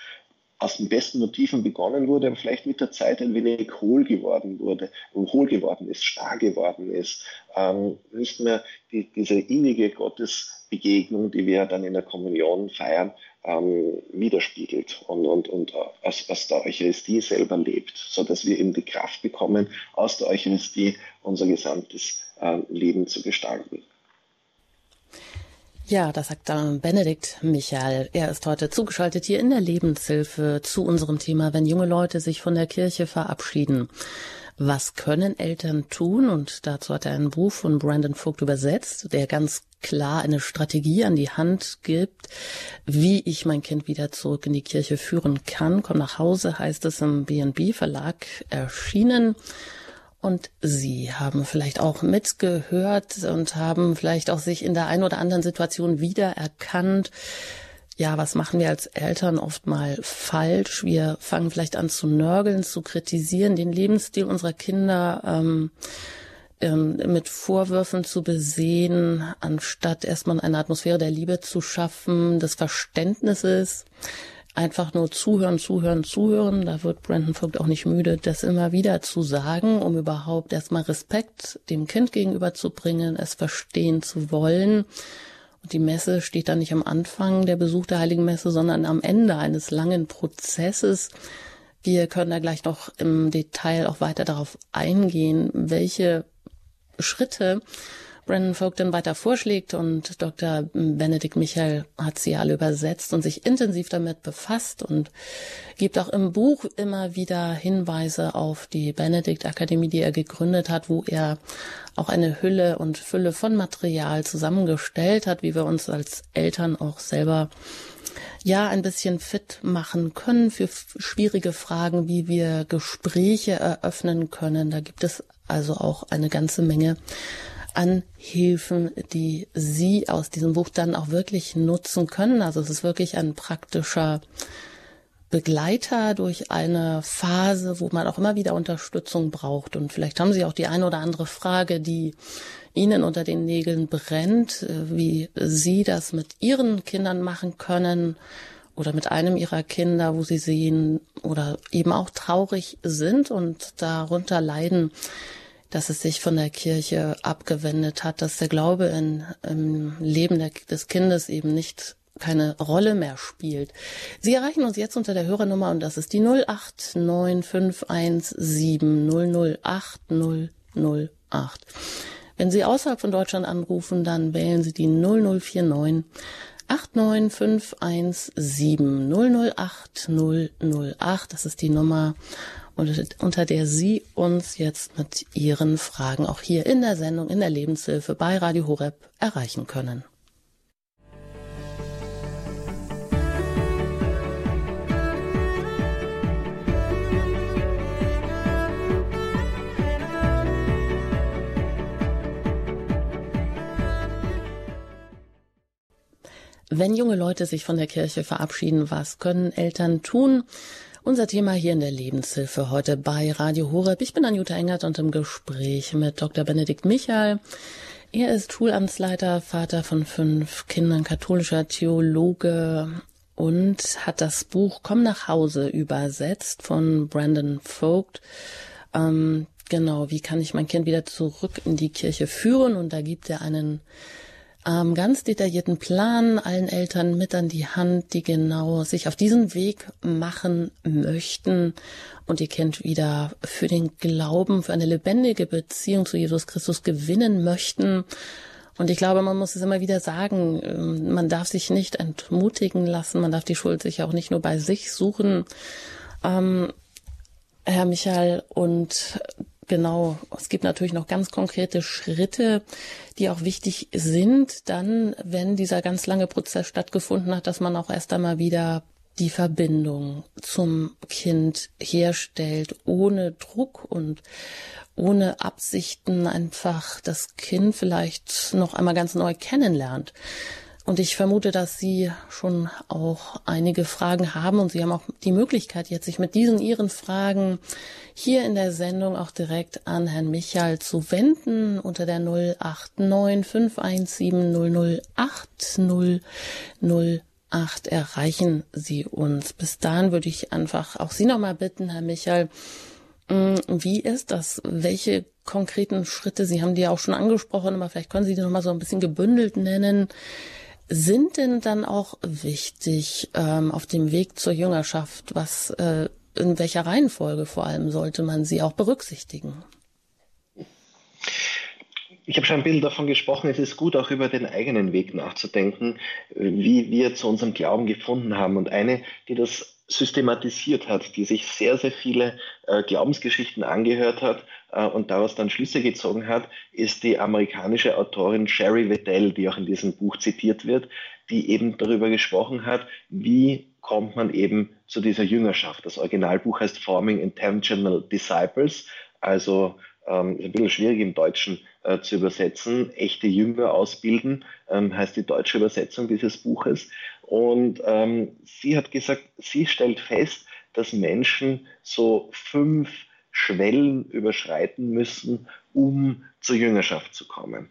aus den besten Motiven begonnen wurde und vielleicht mit der Zeit ein wenig hohl geworden wurde, hohl geworden ist, starr geworden ist, ähm, nicht mehr die, diese innige Gottesbegegnung, die wir dann in der Kommunion feiern, ähm, widerspiegelt und, und, und aus, aus der Eucharistie selber lebt, so dass wir eben die Kraft bekommen, aus der Eucharistie unser gesamtes äh, Leben zu gestalten. Ja, das sagt dann Benedikt Michael. Er ist heute zugeschaltet hier in der Lebenshilfe zu unserem Thema, wenn junge Leute sich von der Kirche verabschieden. Was können Eltern tun? Und dazu hat er einen Buch von Brandon Vogt übersetzt, der ganz klar eine Strategie an die Hand gibt, wie ich mein Kind wieder zurück in die Kirche führen kann. Komm nach Hause heißt es im B&B Verlag erschienen. Und Sie haben vielleicht auch mitgehört und haben vielleicht auch sich in der einen oder anderen Situation wiedererkannt. Ja, was machen wir als Eltern oft mal falsch? Wir fangen vielleicht an zu nörgeln, zu kritisieren, den Lebensstil unserer Kinder ähm, ähm, mit Vorwürfen zu besehen, anstatt erstmal eine Atmosphäre der Liebe zu schaffen, des Verständnisses einfach nur zuhören, zuhören, zuhören. Da wird Brandon Vogt auch nicht müde, das immer wieder zu sagen, um überhaupt erstmal Respekt dem Kind gegenüber zu bringen, es verstehen zu wollen. Und die Messe steht dann nicht am Anfang der Besuch der Heiligen Messe, sondern am Ende eines langen Prozesses. Wir können da gleich noch im Detail auch weiter darauf eingehen, welche Schritte Brandon Vogt dann weiter vorschlägt und Dr. Benedikt Michael hat sie alle übersetzt und sich intensiv damit befasst und gibt auch im Buch immer wieder Hinweise auf die Benedikt Akademie, die er gegründet hat, wo er auch eine Hülle und Fülle von Material zusammengestellt hat, wie wir uns als Eltern auch selber ja ein bisschen fit machen können für schwierige Fragen, wie wir Gespräche eröffnen können. Da gibt es also auch eine ganze Menge an Hilfen, die Sie aus diesem Buch dann auch wirklich nutzen können. Also es ist wirklich ein praktischer Begleiter durch eine Phase, wo man auch immer wieder Unterstützung braucht. Und vielleicht haben Sie auch die eine oder andere Frage, die Ihnen unter den Nägeln brennt, wie Sie das mit Ihren Kindern machen können oder mit einem Ihrer Kinder, wo Sie sehen oder eben auch traurig sind und darunter leiden, dass es sich von der Kirche abgewendet hat, dass der Glaube in, im Leben der, des Kindes eben nicht keine Rolle mehr spielt. Sie erreichen uns jetzt unter der Hörernummer und das ist die 089517008 Wenn Sie außerhalb von Deutschland anrufen, dann wählen Sie die 0049 89517 008 008. Das ist die Nummer unter der Sie uns jetzt mit Ihren Fragen auch hier in der Sendung in der Lebenshilfe bei Radio Horeb erreichen können. Wenn junge Leute sich von der Kirche verabschieden, was können Eltern tun? Unser Thema hier in der Lebenshilfe heute bei Radio Horeb. Ich bin Anjuta Engert und im Gespräch mit Dr. Benedikt Michael. Er ist Schulamtsleiter, Vater von fünf Kindern, katholischer Theologe und hat das Buch Komm nach Hause übersetzt von Brandon Vogt. Ähm, genau, wie kann ich mein Kind wieder zurück in die Kirche führen? Und da gibt er einen ähm, ganz detaillierten Plan allen Eltern mit an die Hand, die genau sich auf diesen Weg machen möchten und ihr Kind wieder für den Glauben, für eine lebendige Beziehung zu Jesus Christus gewinnen möchten. Und ich glaube, man muss es immer wieder sagen, ähm, man darf sich nicht entmutigen lassen, man darf die Schuld sich auch nicht nur bei sich suchen. Ähm, Herr Michael, und Genau, es gibt natürlich noch ganz konkrete Schritte, die auch wichtig sind, dann, wenn dieser ganz lange Prozess stattgefunden hat, dass man auch erst einmal wieder die Verbindung zum Kind herstellt, ohne Druck und ohne Absichten einfach das Kind vielleicht noch einmal ganz neu kennenlernt. Und ich vermute, dass Sie schon auch einige Fragen haben und Sie haben auch die Möglichkeit, jetzt sich mit diesen Ihren Fragen hier in der Sendung auch direkt an Herrn Michael zu wenden unter der 089 517 008 008 erreichen Sie uns. Bis dahin würde ich einfach auch Sie nochmal bitten, Herr Michael, mm, wie ist das? Welche konkreten Schritte, Sie haben die ja auch schon angesprochen, aber vielleicht können Sie die nochmal so ein bisschen gebündelt nennen, sind denn dann auch wichtig ähm, auf dem Weg zur Jüngerschaft? Was, äh, in welcher Reihenfolge vor allem sollte man sie auch berücksichtigen? Ich habe schon ein bisschen davon gesprochen, es ist gut, auch über den eigenen Weg nachzudenken, wie wir zu unserem Glauben gefunden haben. Und eine, die das systematisiert hat, die sich sehr, sehr viele äh, Glaubensgeschichten angehört hat und daraus dann Schlüsse gezogen hat, ist die amerikanische Autorin Sherry Weddell, die auch in diesem Buch zitiert wird, die eben darüber gesprochen hat, wie kommt man eben zu dieser Jüngerschaft. Das Originalbuch heißt Forming Intentional Disciples, also ähm, ein bisschen schwierig im Deutschen äh, zu übersetzen. Echte Jünger ausbilden ähm, heißt die deutsche Übersetzung dieses Buches. Und ähm, sie hat gesagt, sie stellt fest, dass Menschen so fünf Schwellen überschreiten müssen, um zur Jüngerschaft zu kommen.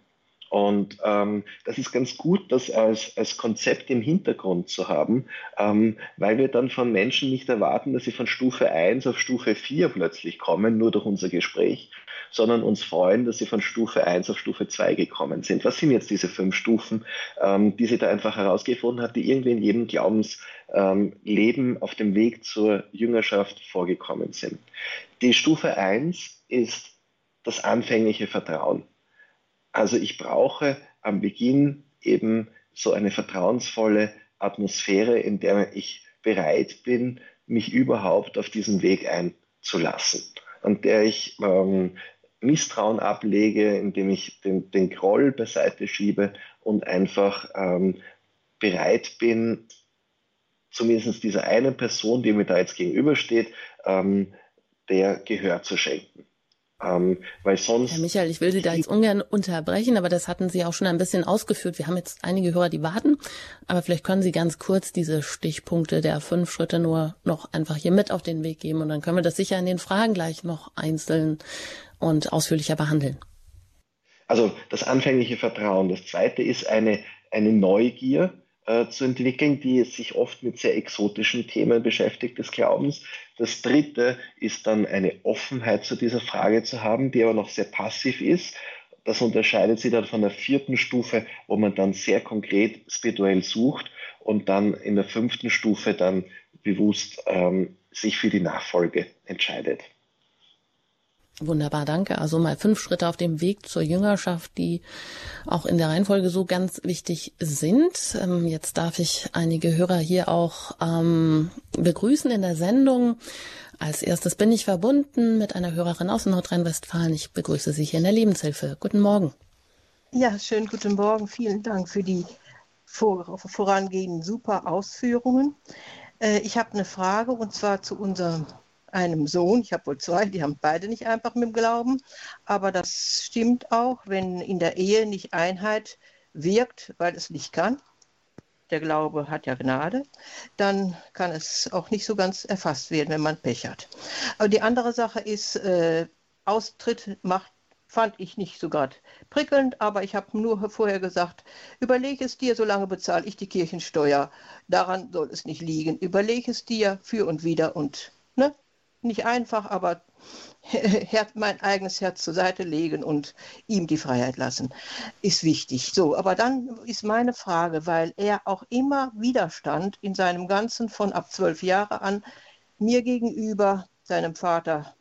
Und ähm, das ist ganz gut, das als, als Konzept im Hintergrund zu haben, ähm, weil wir dann von Menschen nicht erwarten, dass sie von Stufe 1 auf Stufe 4 plötzlich kommen, nur durch unser Gespräch, sondern uns freuen, dass sie von Stufe 1 auf Stufe 2 gekommen sind. Was sind jetzt diese fünf Stufen, ähm, die sie da einfach herausgefunden hat, die irgendwie in jedem Glaubensleben ähm, auf dem Weg zur Jüngerschaft vorgekommen sind? Die Stufe 1 ist das anfängliche Vertrauen. Also ich brauche am Beginn eben so eine vertrauensvolle Atmosphäre, in der ich bereit bin, mich überhaupt auf diesen Weg einzulassen, an der ich ähm, Misstrauen ablege, indem ich den, den Groll beiseite schiebe und einfach ähm, bereit bin, zumindest dieser einen Person, die mir da jetzt gegenübersteht, ähm, der Gehör zu schenken. Ähm, weil sonst. Herr Michael, ich will Sie da jetzt ungern unterbrechen, aber das hatten Sie auch schon ein bisschen ausgeführt. Wir haben jetzt einige Hörer, die warten, aber vielleicht können Sie ganz kurz diese Stichpunkte der fünf Schritte nur noch einfach hier mit auf den Weg geben und dann können wir das sicher in den Fragen gleich noch einzeln und ausführlicher behandeln. Also das anfängliche Vertrauen. Das zweite ist eine, eine Neugier äh, zu entwickeln, die sich oft mit sehr exotischen Themen beschäftigt des Glaubens. Das dritte ist dann eine Offenheit zu dieser Frage zu haben, die aber noch sehr passiv ist. Das unterscheidet sie dann von der vierten Stufe, wo man dann sehr konkret spirituell sucht und dann in der fünften Stufe dann bewusst ähm, sich für die Nachfolge entscheidet. Wunderbar, danke. Also mal fünf Schritte auf dem Weg zur Jüngerschaft, die auch in der Reihenfolge so ganz wichtig sind. Ähm, jetzt darf ich einige Hörer hier auch ähm, begrüßen in der Sendung. Als erstes bin ich verbunden mit einer Hörerin aus Nordrhein-Westfalen. Ich begrüße Sie hier in der Lebenshilfe. Guten Morgen. Ja, schönen guten Morgen. Vielen Dank für die vor, vorangehenden super Ausführungen. Äh, ich habe eine Frage und zwar zu unserem einem Sohn, ich habe wohl zwei, die haben beide nicht einfach mit dem Glauben, aber das stimmt auch, wenn in der Ehe nicht Einheit wirkt, weil es nicht kann, der Glaube hat ja Gnade, dann kann es auch nicht so ganz erfasst werden, wenn man Pech hat. Aber die andere Sache ist, äh, Austritt macht fand ich nicht so gerade prickelnd, aber ich habe nur vorher gesagt, überleg es dir, solange bezahle ich die Kirchensteuer. Daran soll es nicht liegen. Überleg es dir für und wieder und nicht einfach, aber [laughs] mein eigenes Herz zur Seite legen und ihm die Freiheit lassen, ist wichtig. So, aber dann ist meine Frage, weil er auch immer Widerstand in seinem Ganzen von ab zwölf Jahre an mir gegenüber, seinem Vater,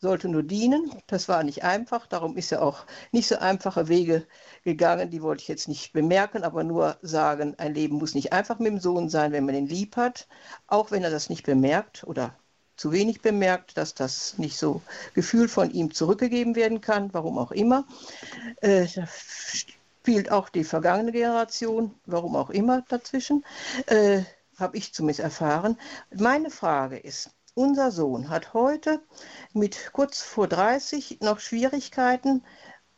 sollte nur dienen. Das war nicht einfach, darum ist er auch nicht so einfache Wege gegangen. Die wollte ich jetzt nicht bemerken, aber nur sagen, ein Leben muss nicht einfach mit dem Sohn sein, wenn man ihn lieb hat, auch wenn er das nicht bemerkt oder zu wenig bemerkt, dass das nicht so Gefühl von ihm zurückgegeben werden kann, warum auch immer. Äh, spielt auch die vergangene Generation, warum auch immer, dazwischen, äh, habe ich zumindest erfahren. Meine Frage ist, unser Sohn hat heute mit kurz vor 30 noch Schwierigkeiten,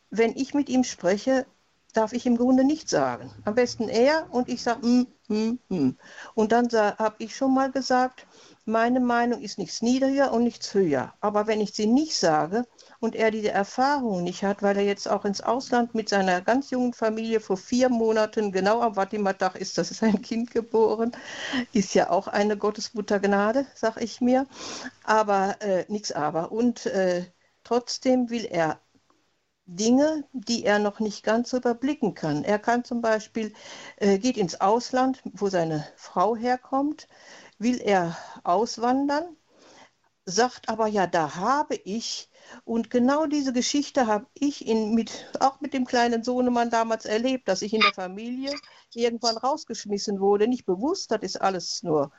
wenn ich mit ihm spreche, darf ich im Grunde nichts sagen. Am besten er und ich sage, hm, hm, hm. Und dann habe ich schon mal gesagt, meine Meinung ist nichts niedriger und nichts höher. Aber wenn ich sie nicht sage und er diese Erfahrung nicht hat, weil er jetzt auch ins Ausland mit seiner ganz jungen Familie vor vier Monaten, genau am Vatimatag ist das sein Kind geboren, ist ja auch eine Gottesmuttergnade, sag ich mir. Aber äh, nichts aber. Und äh, trotzdem will er Dinge, die er noch nicht ganz überblicken kann. Er kann zum Beispiel, äh, geht ins Ausland, wo seine Frau herkommt, will er auswandern, sagt aber ja, da habe ich und genau diese Geschichte habe ich in, mit, auch mit dem kleinen Sohnemann damals erlebt, dass ich in der Familie irgendwann rausgeschmissen wurde. Nicht bewusst, das ist alles nur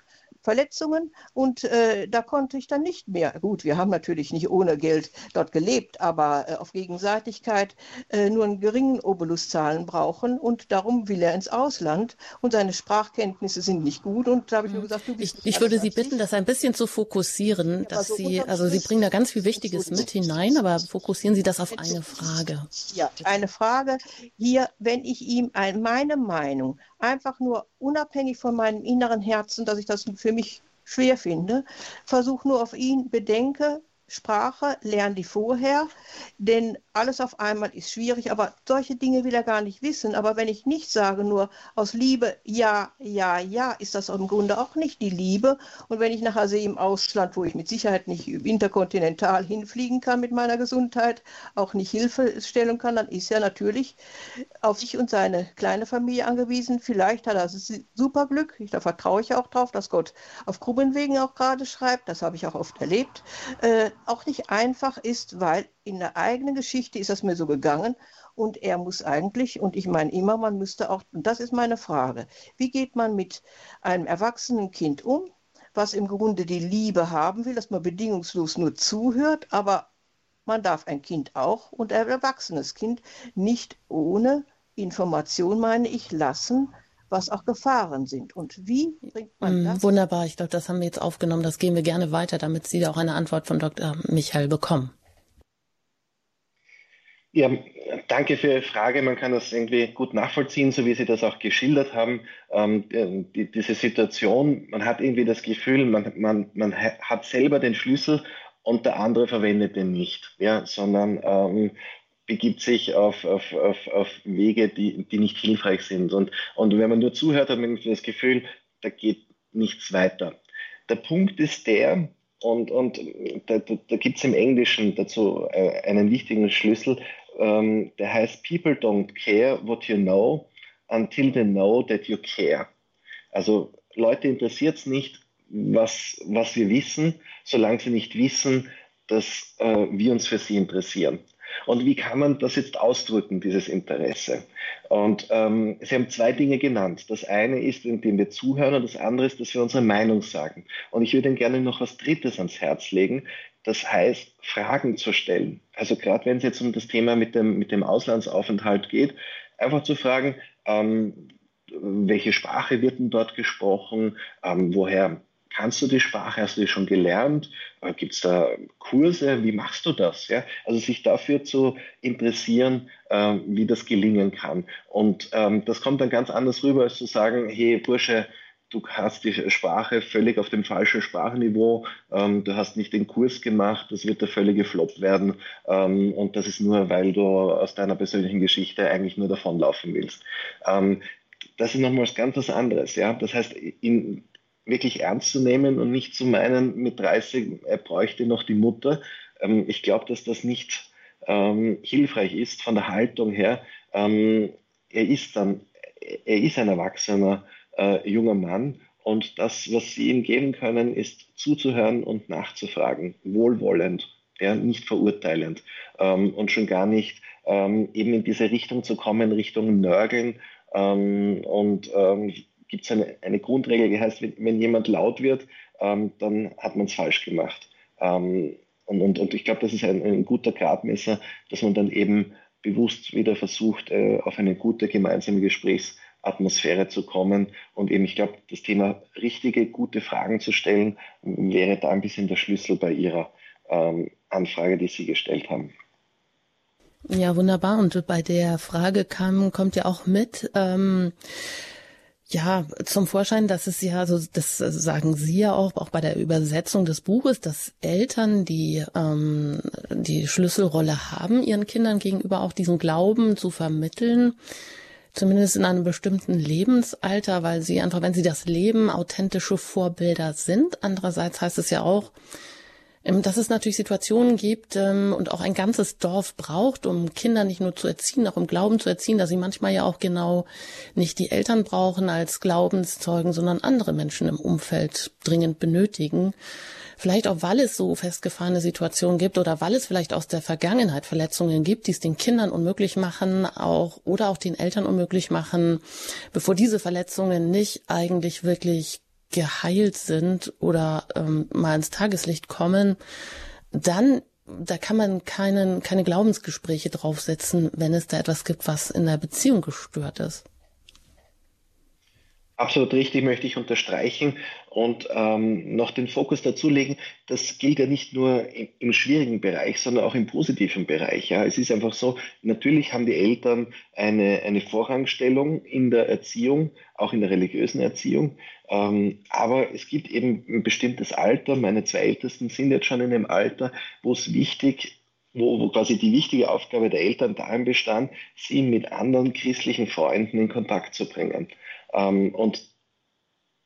Verletzungen und äh, da konnte ich dann nicht mehr. Gut, wir haben natürlich nicht ohne Geld dort gelebt, aber äh, auf Gegenseitigkeit äh, nur einen geringen Obolus zahlen brauchen und darum will er ins Ausland und seine Sprachkenntnisse sind nicht gut und da habe ich nur mhm. gesagt, du bist Ich, ich würde Sie bitten, das ein bisschen zu fokussieren, ja, dass so Sie, also Sie bringen da ganz viel Wichtiges mit hinein, aber fokussieren Sie das auf eine Frage. Ja, eine Frage hier, wenn ich ihm ein, meine Meinung einfach nur unabhängig von meinem inneren Herzen, dass ich das für mich schwer finde, versuche nur auf ihn, bedenke, Sprache, lernen die vorher, denn alles auf einmal ist schwierig, aber solche Dinge will er gar nicht wissen. Aber wenn ich nicht sage, nur aus Liebe, ja, ja, ja, ist das im Grunde auch nicht die Liebe. Und wenn ich nachher sehe im Ausland, wo ich mit Sicherheit nicht interkontinental hinfliegen kann mit meiner Gesundheit, auch nicht Hilfe stellen kann, dann ist er natürlich auf sich und seine kleine Familie angewiesen. Vielleicht hat er super Glück, da vertraue ich auch drauf, dass Gott auf Krummenwegen auch gerade schreibt, das habe ich auch oft erlebt. Auch nicht einfach ist, weil in der eigenen Geschichte ist das mir so gegangen und er muss eigentlich, und ich meine immer, man müsste auch, und das ist meine Frage, wie geht man mit einem erwachsenen Kind um, was im Grunde die Liebe haben will, dass man bedingungslos nur zuhört, aber man darf ein Kind auch und ein erwachsenes Kind nicht ohne Information, meine ich, lassen, was auch Gefahren sind. Und wie bringt man mm, das? Wunderbar, ich glaube, das haben wir jetzt aufgenommen. Das gehen wir gerne weiter, damit Sie auch eine Antwort von Dr. Michael bekommen. Ja, danke für Ihre Frage. Man kann das irgendwie gut nachvollziehen, so wie Sie das auch geschildert haben. Ähm, die, diese Situation, man hat irgendwie das Gefühl, man, man, man hat selber den Schlüssel und der andere verwendet den nicht, ja, sondern ähm, begibt sich auf, auf, auf, auf Wege, die, die nicht hilfreich sind. Und, und wenn man nur zuhört, hat man das Gefühl, da geht nichts weiter. Der Punkt ist der, und, und da, da, da gibt es im Englischen dazu äh, einen wichtigen Schlüssel, ähm, der heißt People don't care what you know until they know that you care. Also Leute interessiert es nicht, was, was wir wissen, solange sie nicht wissen, dass äh, wir uns für sie interessieren. Und wie kann man das jetzt ausdrücken, dieses Interesse? Und ähm, Sie haben zwei Dinge genannt. Das eine ist, indem wir zuhören und das andere ist, dass wir unsere Meinung sagen. Und ich würde Ihnen gerne noch was Drittes ans Herz legen. Das heißt, Fragen zu stellen. Also gerade wenn es jetzt um das Thema mit dem, mit dem Auslandsaufenthalt geht, einfach zu fragen, ähm, welche Sprache wird denn dort gesprochen, ähm, woher Kannst du die Sprache? Hast du die schon gelernt? Äh, Gibt es da Kurse? Wie machst du das? Ja? Also sich dafür zu interessieren, äh, wie das gelingen kann. Und ähm, das kommt dann ganz anders rüber, als zu sagen, hey Bursche, du hast die Sprache völlig auf dem falschen Sprachniveau, ähm, du hast nicht den Kurs gemacht, das wird der völlige Flop werden ähm, und das ist nur, weil du aus deiner persönlichen Geschichte eigentlich nur davonlaufen willst. Ähm, das ist nochmals ganz was anderes. Ja? Das heißt, in, wirklich ernst zu nehmen und nicht zu meinen, mit 30 er bräuchte noch die Mutter. Ähm, ich glaube, dass das nicht ähm, hilfreich ist von der Haltung her. Ähm, er ist dann, er ist ein erwachsener äh, junger Mann und das, was Sie ihm geben können, ist zuzuhören und nachzufragen, wohlwollend, ja, nicht verurteilend ähm, und schon gar nicht ähm, eben in diese Richtung zu kommen, Richtung Nörgeln ähm, und gibt es eine, eine, Grundregel, die heißt, wenn, wenn jemand laut wird, ähm, dann hat man es falsch gemacht. Ähm, und, und, und ich glaube, das ist ein, ein, guter Gradmesser, dass man dann eben bewusst wieder versucht, äh, auf eine gute gemeinsame Gesprächsatmosphäre zu kommen. Und eben, ich glaube, das Thema richtige, gute Fragen zu stellen, wäre da ein bisschen der Schlüssel bei Ihrer ähm, Anfrage, die Sie gestellt haben. Ja, wunderbar. Und bei der Frage kam, kommt ja auch mit, ähm, ja, zum Vorschein, dass es ja, so das sagen Sie ja auch, auch bei der Übersetzung des Buches, dass Eltern, die ähm, die Schlüsselrolle haben, ihren Kindern gegenüber auch diesen Glauben zu vermitteln, zumindest in einem bestimmten Lebensalter, weil sie einfach, wenn sie das Leben, authentische Vorbilder sind. Andererseits heißt es ja auch, dass es natürlich Situationen gibt ähm, und auch ein ganzes Dorf braucht, um Kinder nicht nur zu erziehen, auch im Glauben zu erziehen, dass sie manchmal ja auch genau nicht die Eltern brauchen als Glaubenszeugen, sondern andere Menschen im Umfeld dringend benötigen. Vielleicht auch, weil es so festgefahrene Situationen gibt oder weil es vielleicht aus der Vergangenheit Verletzungen gibt, die es den Kindern unmöglich machen, auch oder auch den Eltern unmöglich machen, bevor diese Verletzungen nicht eigentlich wirklich geheilt sind oder ähm, mal ins Tageslicht kommen, dann da kann man keinen, keine Glaubensgespräche draufsetzen, wenn es da etwas gibt, was in der Beziehung gestört ist. Absolut richtig, möchte ich unterstreichen und ähm, noch den Fokus dazu legen, das gilt ja nicht nur im, im, schwierigen Bereich, sondern auch im positiven Bereich. Ja. Es ist einfach so, natürlich haben die Eltern eine, eine Vorrangstellung in der Erziehung, auch in der religiösen Erziehung, ähm, aber es gibt eben ein bestimmtes Alter, meine zwei Ältesten sind jetzt schon in einem Alter, wo es wichtig wo, wo quasi die wichtige Aufgabe der Eltern darin bestand, sie mit anderen christlichen Freunden in Kontakt zu bringen. Ähm, und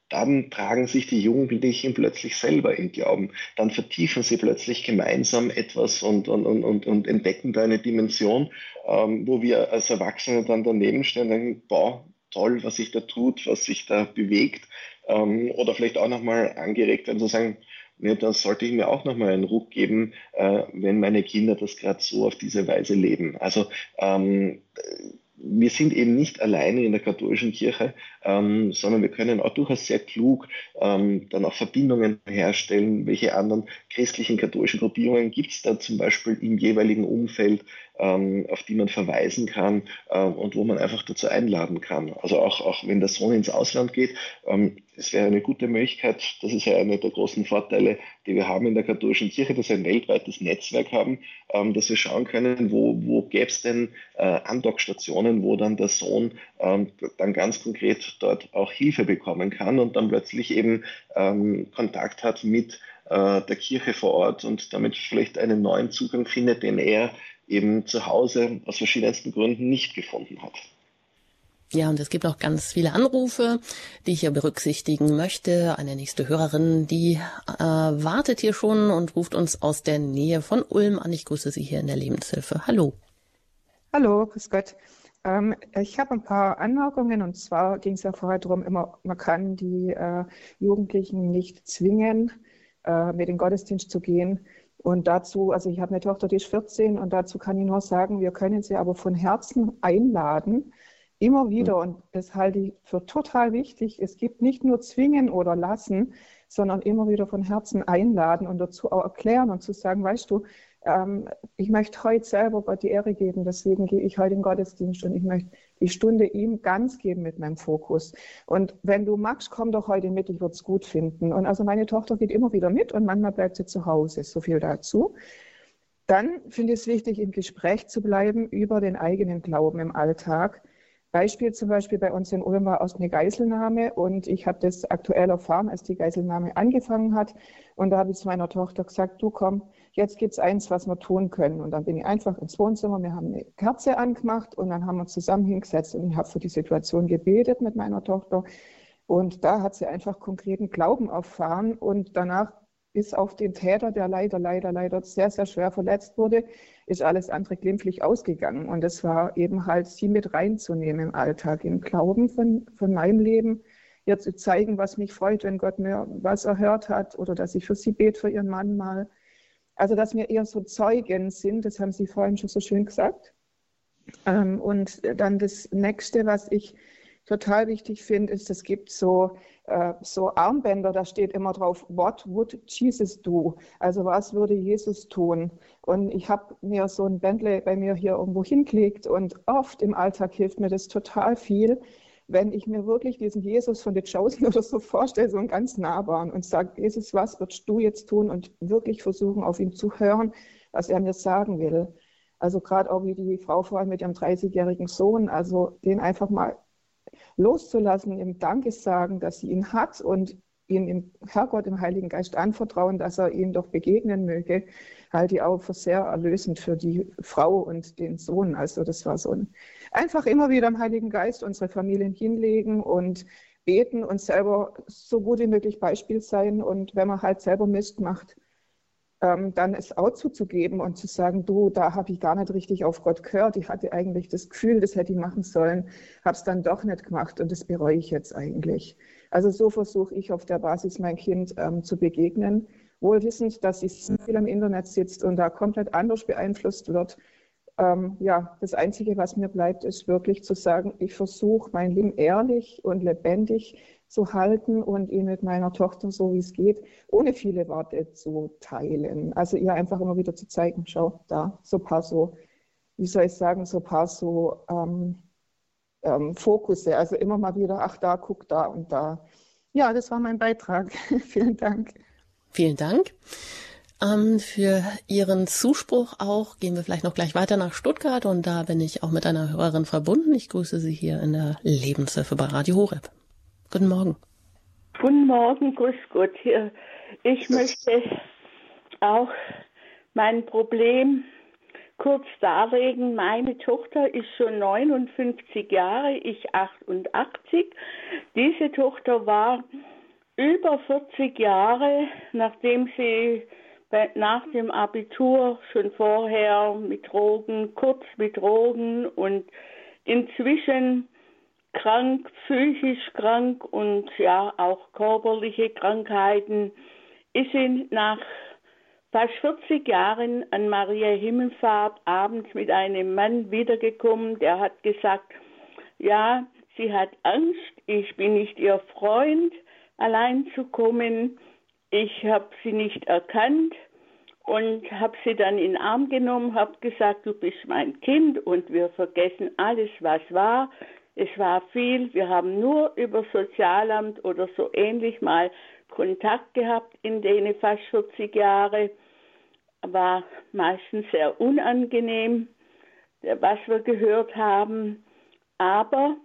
dann tragen sich die Jugendlichen plötzlich selber im Glauben. Dann vertiefen sie plötzlich gemeinsam etwas und, und, und, und entdecken da eine Dimension, ähm, wo wir als Erwachsene dann daneben stehen und denken, boah, toll, was sich da tut, was sich da bewegt. Ähm, oder vielleicht auch nochmal angeregt werden zu sagen, ja, dann sollte ich mir auch nochmal einen Ruck geben, äh, wenn meine Kinder das gerade so auf diese Weise leben. Also ähm, wir sind eben nicht alleine in der katholischen Kirche, ähm, sondern wir können auch durchaus sehr klug ähm, dann auch Verbindungen herstellen. Welche anderen christlichen katholischen Gruppierungen gibt es da zum Beispiel im jeweiligen Umfeld, auf die man verweisen kann ähm, und wo man einfach dazu einladen kann. Also auch, auch wenn der Sohn ins Ausland geht, ähm, es wäre eine gute Möglichkeit, das ist ja einer der großen Vorteile, die wir haben in der katholischen Kirche, dass wir ein weltweites Netzwerk haben, ähm, dass wir schauen können, wo, wo gäbe es denn äh, Andockstationen, wo dann der Sohn ähm, dann ganz konkret dort auch Hilfe bekommen kann und dann plötzlich eben ähm, Kontakt hat mit äh, der Kirche vor Ort und damit vielleicht einen neuen Zugang findet, den er eben zu Hause aus verschiedensten Gründen nicht gefunden hat. Ja, und es gibt noch ganz viele Anrufe, die ich hier berücksichtigen möchte. Eine nächste Hörerin, die äh, wartet hier schon und ruft uns aus der Nähe von Ulm an. Ich grüße Sie hier in der Lebenshilfe. Hallo. Hallo, grüß Gott. Ähm, ich habe ein paar Anmerkungen und zwar ging es ja vorher darum, immer, man kann die äh, Jugendlichen nicht zwingen, äh, mit in den Gottesdienst zu gehen. Und dazu, also ich habe eine Tochter, die ist 14 und dazu kann ich nur sagen, wir können sie aber von Herzen einladen, immer wieder. Und das halte ich für total wichtig. Es gibt nicht nur zwingen oder lassen, sondern immer wieder von Herzen einladen und dazu auch erklären und zu sagen, weißt du, ähm, ich möchte heute selber Gott die Ehre geben, deswegen gehe ich heute in den Gottesdienst und ich möchte die Stunde ihm ganz geben mit meinem Fokus. Und wenn du magst, komm doch heute mit, ich würde es gut finden. Und also meine Tochter geht immer wieder mit und manchmal bleibt sie zu Hause, so viel dazu. Dann finde ich es wichtig, im Gespräch zu bleiben über den eigenen Glauben im Alltag. Beispiel zum Beispiel bei uns in Ulm war aus eine Geiselnahme und ich habe das aktuell erfahren, als die Geiselnahme angefangen hat. Und da habe ich zu meiner Tochter gesagt, du komm, jetzt gibt es eins, was wir tun können. Und dann bin ich einfach ins Wohnzimmer, wir haben eine Kerze angemacht und dann haben wir zusammen hingesetzt und ich habe für die Situation gebetet mit meiner Tochter. Und da hat sie einfach konkreten Glauben erfahren und danach bis auf den Täter, der leider, leider, leider sehr, sehr schwer verletzt wurde, ist alles andere glimpflich ausgegangen. Und es war eben halt, sie mit reinzunehmen im Alltag, im Glauben von, von meinem Leben, ihr zu zeigen, was mich freut, wenn Gott mir was erhört hat oder dass ich für sie bete, für ihren Mann mal. Also, dass wir eher so Zeugen sind, das haben Sie vorhin schon so schön gesagt. Ähm, und dann das nächste, was ich total wichtig finde, ist, es gibt so, äh, so Armbänder, da steht immer drauf, what would Jesus do? Also was würde Jesus tun? Und ich habe mir so ein Bändle bei mir hier irgendwo hingelegt und oft im Alltag hilft mir das total viel, wenn ich mir wirklich diesen Jesus von den Chosen [laughs] oder so vorstelle, so einen ganz nahbaren und sage, Jesus, was würdest du jetzt tun? Und wirklich versuchen, auf ihn zu hören, was er mir sagen will. Also gerade auch wie die Frau vorhin mit ihrem 30-jährigen Sohn, also den einfach mal loszulassen, ihm Dankes sagen, dass sie ihn hat und ihn im Herrgott, im Heiligen Geist anvertrauen, dass er ihm doch begegnen möge, halte ich auch für sehr erlösend für die Frau und den Sohn. Also das war so ein einfach immer wieder im Heiligen Geist unsere Familien hinlegen und beten und selber so gut wie möglich Beispiel sein. Und wenn man halt selber Mist macht, ähm, dann es auch zuzugeben und zu sagen, du, da habe ich gar nicht richtig auf Gott gehört. Ich hatte eigentlich das Gefühl, das hätte ich machen sollen, habe es dann doch nicht gemacht und das bereue ich jetzt eigentlich. Also so versuche ich auf der Basis mein Kind ähm, zu begegnen, wohl wissend, dass sie viel im Internet sitzt und da komplett anders beeinflusst wird, ähm, ja, das Einzige, was mir bleibt, ist wirklich zu sagen, ich versuche mein Leben ehrlich und lebendig zu halten und ihn mit meiner Tochter, so wie es geht, ohne viele Worte zu teilen. Also ihr einfach immer wieder zu zeigen, schau, da, so ein paar so, wie soll ich sagen, so ein paar so ähm, ähm, Fokusse. Also immer mal wieder, ach da, guck da und da. Ja, das war mein Beitrag. [laughs] Vielen Dank. Vielen Dank. Ähm, für Ihren Zuspruch auch gehen wir vielleicht noch gleich weiter nach Stuttgart und da bin ich auch mit einer Hörerin verbunden. Ich grüße Sie hier in der Lebenshilfe bei Radio Horeb. Guten Morgen. Guten Morgen, grüß Gott. Ich möchte auch mein Problem kurz darlegen. Meine Tochter ist schon 59 Jahre, ich 88. Diese Tochter war über 40 Jahre, nachdem sie nach dem Abitur schon vorher mit Drogen, kurz mit Drogen und inzwischen krank, psychisch krank und ja auch körperliche Krankheiten, ist sie nach fast 40 Jahren an Maria Himmelfahrt abends mit einem Mann wiedergekommen, der hat gesagt, ja, sie hat Angst, ich bin nicht ihr Freund, allein zu kommen ich habe sie nicht erkannt und habe sie dann in den Arm genommen, habe gesagt, du bist mein Kind und wir vergessen alles, was war. Es war viel. Wir haben nur über Sozialamt oder so ähnlich mal Kontakt gehabt in denen fast 40 Jahre. War meistens sehr unangenehm, was wir gehört haben. Aber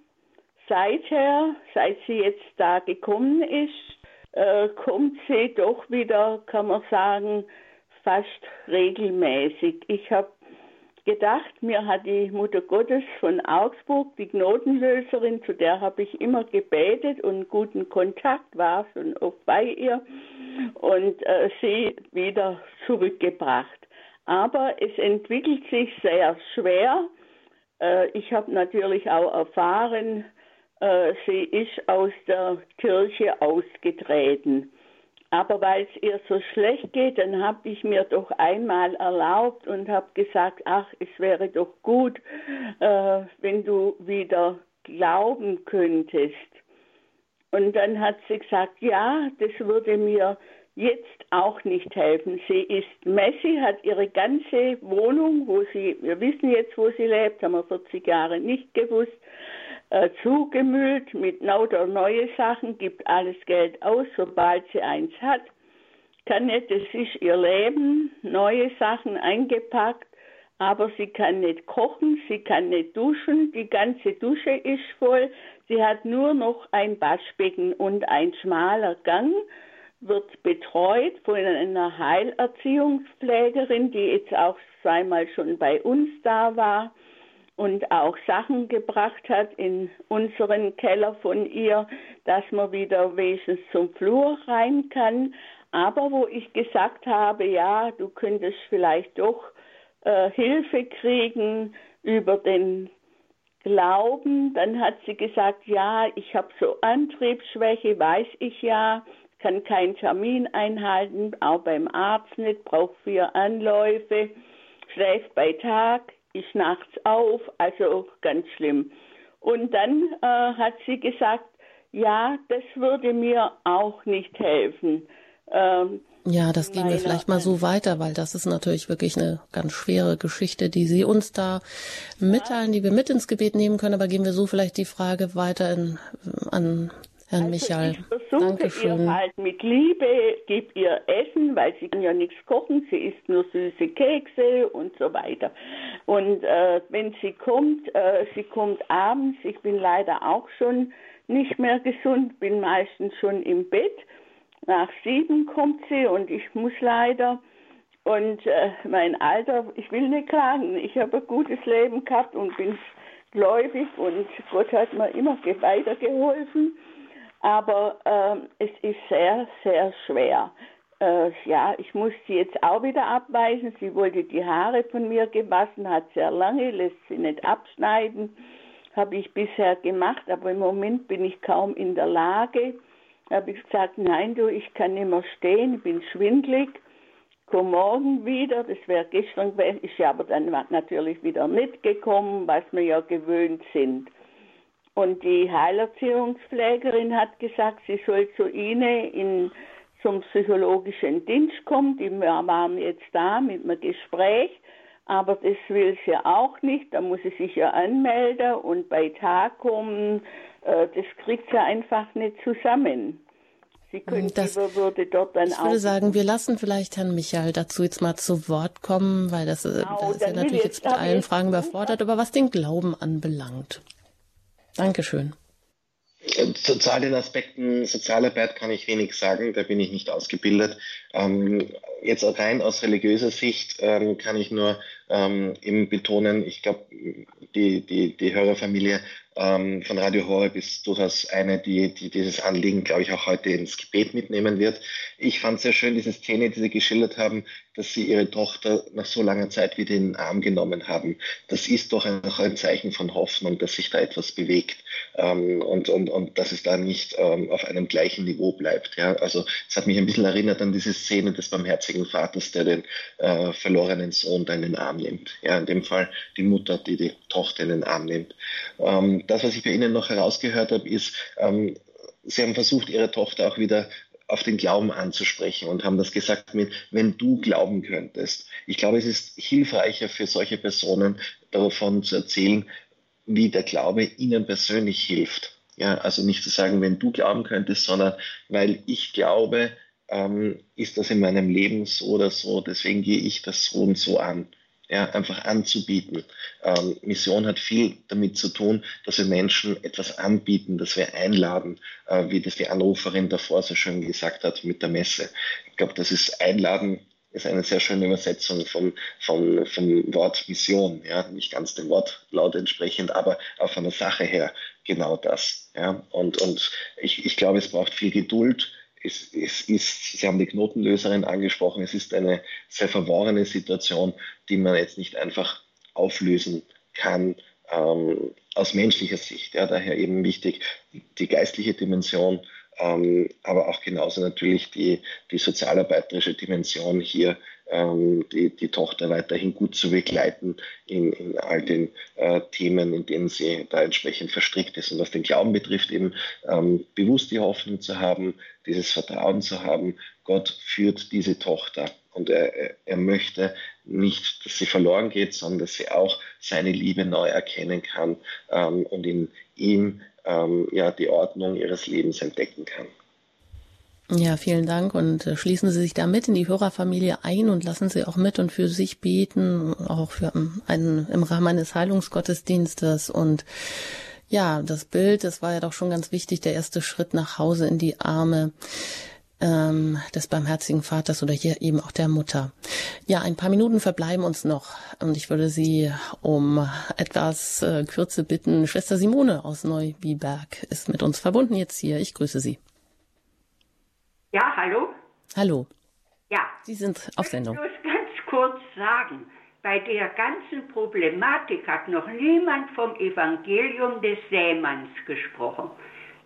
seither, seit sie jetzt da gekommen ist, äh, kommt sie doch wieder, kann man sagen, fast regelmäßig. Ich habe gedacht, mir hat die Mutter Gottes von Augsburg, die Knotenlöserin, zu der habe ich immer gebetet und guten Kontakt war schon oft bei ihr und äh, sie wieder zurückgebracht. Aber es entwickelt sich sehr schwer. Äh, ich habe natürlich auch erfahren, äh, sie ist aus der Kirche ausgetreten. Aber weil es ihr so schlecht geht, dann habe ich mir doch einmal erlaubt und habe gesagt, ach, es wäre doch gut, äh, wenn du wieder glauben könntest. Und dann hat sie gesagt, ja, das würde mir jetzt auch nicht helfen. Sie ist Messi, hat ihre ganze Wohnung, wo sie, wir wissen jetzt, wo sie lebt, haben wir 40 Jahre nicht gewusst, äh, zugemüllt mit lauter neue Sachen, gibt alles Geld aus, sobald sie eins hat. Kann nicht, das ist ihr Leben, neue Sachen eingepackt, aber sie kann nicht kochen, sie kann nicht duschen, die ganze Dusche ist voll, sie hat nur noch ein Waschbecken und ein schmaler Gang, wird betreut von einer Heilerziehungspflegerin, die jetzt auch zweimal schon bei uns da war und auch Sachen gebracht hat in unseren Keller von ihr, dass man wieder wenigstens zum Flur rein kann. Aber wo ich gesagt habe, ja, du könntest vielleicht doch äh, Hilfe kriegen über den Glauben, dann hat sie gesagt, ja, ich habe so Antriebsschwäche, weiß ich ja, kann keinen Termin einhalten, auch beim Arzt nicht, braucht vier Anläufe, schläft bei Tag, ich nachts auf, also ganz schlimm. Und dann äh, hat sie gesagt, ja, das würde mir auch nicht helfen. Ähm, ja, das gehen wir vielleicht mal so weiter, weil das ist natürlich wirklich eine ganz schwere Geschichte, die Sie uns da mitteilen, die wir mit ins Gebet nehmen können. Aber gehen wir so vielleicht die Frage weiter in, an Herrn also Michael. Ich versuche Dankeschön. ihr halt mit Liebe, gebe ihr Essen, weil sie kann ja nichts kochen, sie isst nur süße Kekse und so weiter. Und äh, wenn sie kommt, äh, sie kommt abends, ich bin leider auch schon nicht mehr gesund, bin meistens schon im Bett. Nach sieben kommt sie und ich muss leider. Und äh, mein Alter, ich will nicht klagen, ich habe ein gutes Leben gehabt und bin gläubig und Gott hat mir immer weitergeholfen aber äh, es ist sehr, sehr schwer. Äh, ja, ich muss sie jetzt auch wieder abweisen. Sie wollte die Haare von mir gewaschen, hat sehr lange, lässt sie nicht abschneiden. Habe ich bisher gemacht, aber im Moment bin ich kaum in der Lage. Habe ich gesagt, nein, du, ich kann nicht mehr stehen, ich bin schwindlig. komm morgen wieder. Das wäre gestern gewesen, ist ja aber dann natürlich wieder nicht gekommen, was wir ja gewöhnt sind. Und die Heilerziehungspflegerin hat gesagt, sie soll zu Ihnen in, zum psychologischen Dienst kommen. Die waren jetzt da mit einem Gespräch, aber das will sie auch nicht. Da muss sie sich ja anmelden und bei Tag kommen. Äh, das kriegt sie einfach nicht zusammen. Sie können das, würde dort dann ich würde sagen, wir lassen vielleicht Herrn Michael dazu jetzt mal zu Wort kommen, weil das, äh, genau, das ist ja natürlich jetzt mit allen Fragen überfordert, aber was den Glauben anbelangt. Dankeschön. Zu den Aspekten Sozialarbeit kann ich wenig sagen, da bin ich nicht ausgebildet. Ähm, jetzt rein aus religiöser Sicht ähm, kann ich nur ähm, eben betonen, ich glaube, die, die, die Hörerfamilie ähm, von Radio Horeb ist durchaus eine, die, die dieses Anliegen, glaube ich, auch heute ins Gebet mitnehmen wird. Ich fand sehr schön diese Szene, die Sie geschildert haben, dass Sie Ihre Tochter nach so langer Zeit wieder in den Arm genommen haben. Das ist doch auch ein Zeichen von Hoffnung, dass sich da etwas bewegt ähm, und, und, und dass es da nicht ähm, auf einem gleichen Niveau bleibt. Ja? Also es hat mich ein bisschen erinnert an diese Szene des barmherzigen Vaters, der den äh, verlorenen Sohn da in den Arm nimmt. Ja, in dem Fall die Mutter, die die Tochter in den Arm nimmt. Ähm, das, was ich bei Ihnen noch herausgehört habe, ist, ähm, Sie haben versucht, Ihre Tochter auch wieder auf den Glauben anzusprechen und haben das gesagt mit, wenn du glauben könntest. Ich glaube, es ist hilfreicher für solche Personen davon zu erzählen, wie der Glaube ihnen persönlich hilft. Ja, also nicht zu sagen, wenn du glauben könntest, sondern weil ich glaube, ähm, ist das in meinem Leben so oder so, deswegen gehe ich das so und so an ja, einfach anzubieten. Ähm, Mission hat viel damit zu tun, dass wir Menschen etwas anbieten, dass wir einladen, äh, wie das die Anruferin davor so schön gesagt hat mit der Messe. Ich glaube, das ist Einladen ist eine sehr schöne Übersetzung vom, vom, vom Wort Mission, ja, nicht ganz dem Wortlaut entsprechend, aber auch von der Sache her genau das. Ja. Und, und ich, ich glaube, es braucht viel Geduld, es, es ist, Sie haben die Knotenlöserin angesprochen, es ist eine sehr verworrene Situation, die man jetzt nicht einfach auflösen kann ähm, aus menschlicher Sicht. Ja, daher eben wichtig die geistliche Dimension, ähm, aber auch genauso natürlich die, die sozialarbeiterische Dimension hier ähm, die, die Tochter weiterhin gut zu begleiten in, in all den äh, Themen, in denen sie da entsprechend verstrickt ist. Und was den Glauben betrifft, eben ähm, bewusst die Hoffnung zu haben, dieses Vertrauen zu haben, Gott führt diese Tochter. Und er, er möchte nicht, dass sie verloren geht, sondern dass sie auch seine Liebe neu erkennen kann ähm, und in ihm ähm, ja, die Ordnung ihres Lebens entdecken kann. Ja, vielen Dank und äh, schließen Sie sich da mit in die Hörerfamilie ein und lassen Sie auch mit und für sich beten, auch für ähm, einen im Rahmen eines Heilungsgottesdienstes und ja, das Bild, das war ja doch schon ganz wichtig, der erste Schritt nach Hause in die Arme ähm, des barmherzigen Vaters oder hier eben auch der Mutter. Ja, ein paar Minuten verbleiben uns noch und ich würde Sie um etwas äh, Kürze bitten. Schwester Simone aus Neubiberg ist mit uns verbunden jetzt hier. Ich grüße Sie. Ja, hallo? Hallo. Ja. Sie sind auf Sendung. Ich muss ganz kurz sagen, bei der ganzen Problematik hat noch niemand vom Evangelium des Sämanns gesprochen.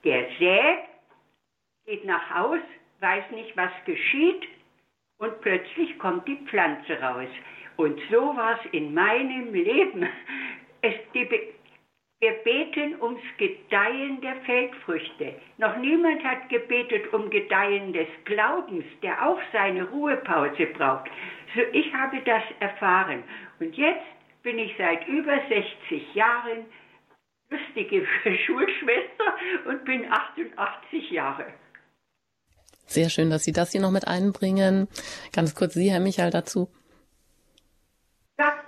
Der sät, geht nach Haus, weiß nicht, was geschieht und plötzlich kommt die Pflanze raus. Und so war es in meinem Leben. Es, die, wir beten ums Gedeihen der Feldfrüchte. Noch niemand hat gebetet um Gedeihen des Glaubens, der auch seine Ruhepause braucht. So ich habe das erfahren. Und jetzt bin ich seit über 60 Jahren lustige [laughs] Schulschwester und bin 88 Jahre. Sehr schön, dass Sie das hier noch mit einbringen. Ganz kurz Sie, Herr Michael, dazu.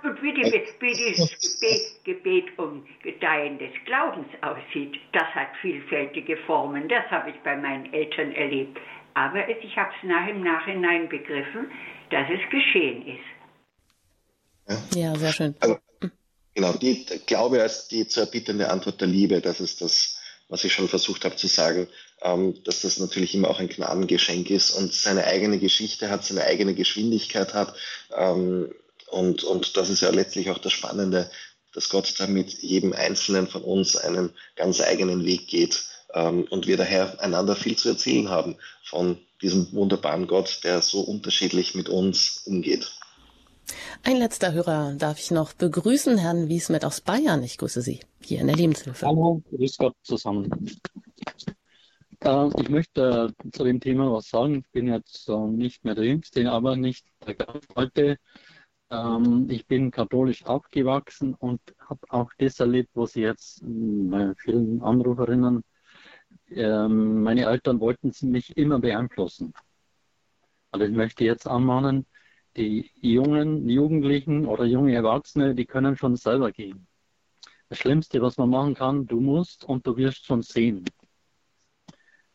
Und wie, die, wie dieses Gebet, Gebet um Gedeihen des Glaubens aussieht, das hat vielfältige Formen. Das habe ich bei meinen Eltern erlebt. Aber ich habe es nach im Nachhinein begriffen, dass es geschehen ist. Ja, ja sehr schön. Also, genau, die Glaube als die zu erbittende Antwort der Liebe, das ist das, was ich schon versucht habe zu sagen, ähm, dass das natürlich immer auch ein Gnadengeschenk ist und seine eigene Geschichte hat, seine eigene Geschwindigkeit hat. Ähm, und, und das ist ja letztlich auch das Spannende, dass Gott da mit jedem Einzelnen von uns einen ganz eigenen Weg geht ähm, und wir daher einander viel zu erzählen haben von diesem wunderbaren Gott, der so unterschiedlich mit uns umgeht. Ein letzter Hörer darf ich noch begrüßen, Herrn Wiesmet aus Bayern. Ich grüße Sie hier in der Lebenshilfe. Hallo, grüß Gott zusammen. Äh, ich möchte äh, zu dem Thema was sagen. Ich bin jetzt äh, nicht mehr der Jüngste, aber nicht der ganz Alte. Ähm, ich bin katholisch aufgewachsen und habe auch das erlebt, was jetzt bei vielen Anruferinnen, ähm, meine Eltern wollten mich immer beeinflussen. Also ich möchte jetzt anmahnen, die jungen Jugendlichen oder junge Erwachsene, die können schon selber gehen. Das Schlimmste, was man machen kann, du musst und du wirst schon sehen.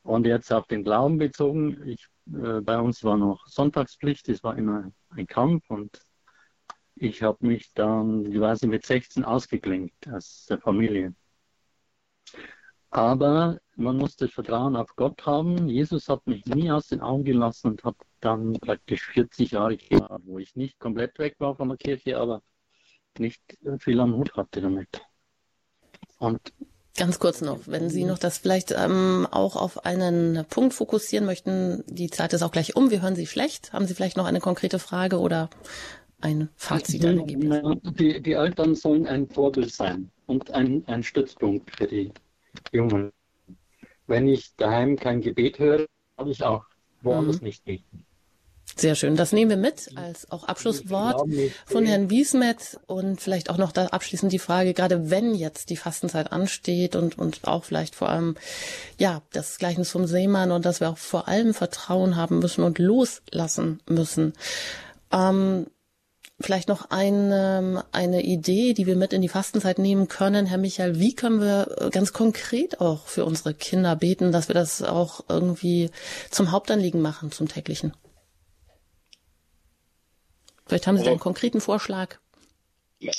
Und jetzt auf den Glauben bezogen, ich, äh, bei uns war noch Sonntagspflicht, das war immer ein Kampf und ich habe mich dann, nicht, mit 16 ausgeklinkt aus der Familie. Aber man muss das Vertrauen auf Gott haben. Jesus hat mich nie aus den Augen gelassen und hat dann praktisch 40 Jahre gehabt, wo ich nicht komplett weg war von der Kirche, aber nicht viel am Hut hatte damit. Und Ganz kurz noch, wenn Sie noch das vielleicht ähm, auch auf einen Punkt fokussieren möchten, die Zeit ist auch gleich um, wir hören Sie schlecht. Haben Sie vielleicht noch eine konkrete Frage oder ein Fazit, Ergebnis? Die, die Eltern sollen ein Vorbild sein und ein, ein Stützpunkt für die Jungen. Wenn ich daheim kein Gebet höre, habe ich auch woanders mhm. nicht beten. Sehr schön. Das nehmen wir mit als auch Abschlusswort von Herrn Wiesmet und vielleicht auch noch da abschließend die Frage, gerade wenn jetzt die Fastenzeit ansteht und, und auch vielleicht vor allem, ja, das Gleichnis vom Seemann und dass wir auch vor allem Vertrauen haben müssen und loslassen müssen. Ähm, Vielleicht noch eine, eine Idee, die wir mit in die Fastenzeit nehmen können, Herr Michael. Wie können wir äh, ganz konkret auch für unsere Kinder beten, dass wir das auch irgendwie zum Hauptanliegen machen, zum täglichen? Vielleicht haben Sie da einen konkreten Vorschlag.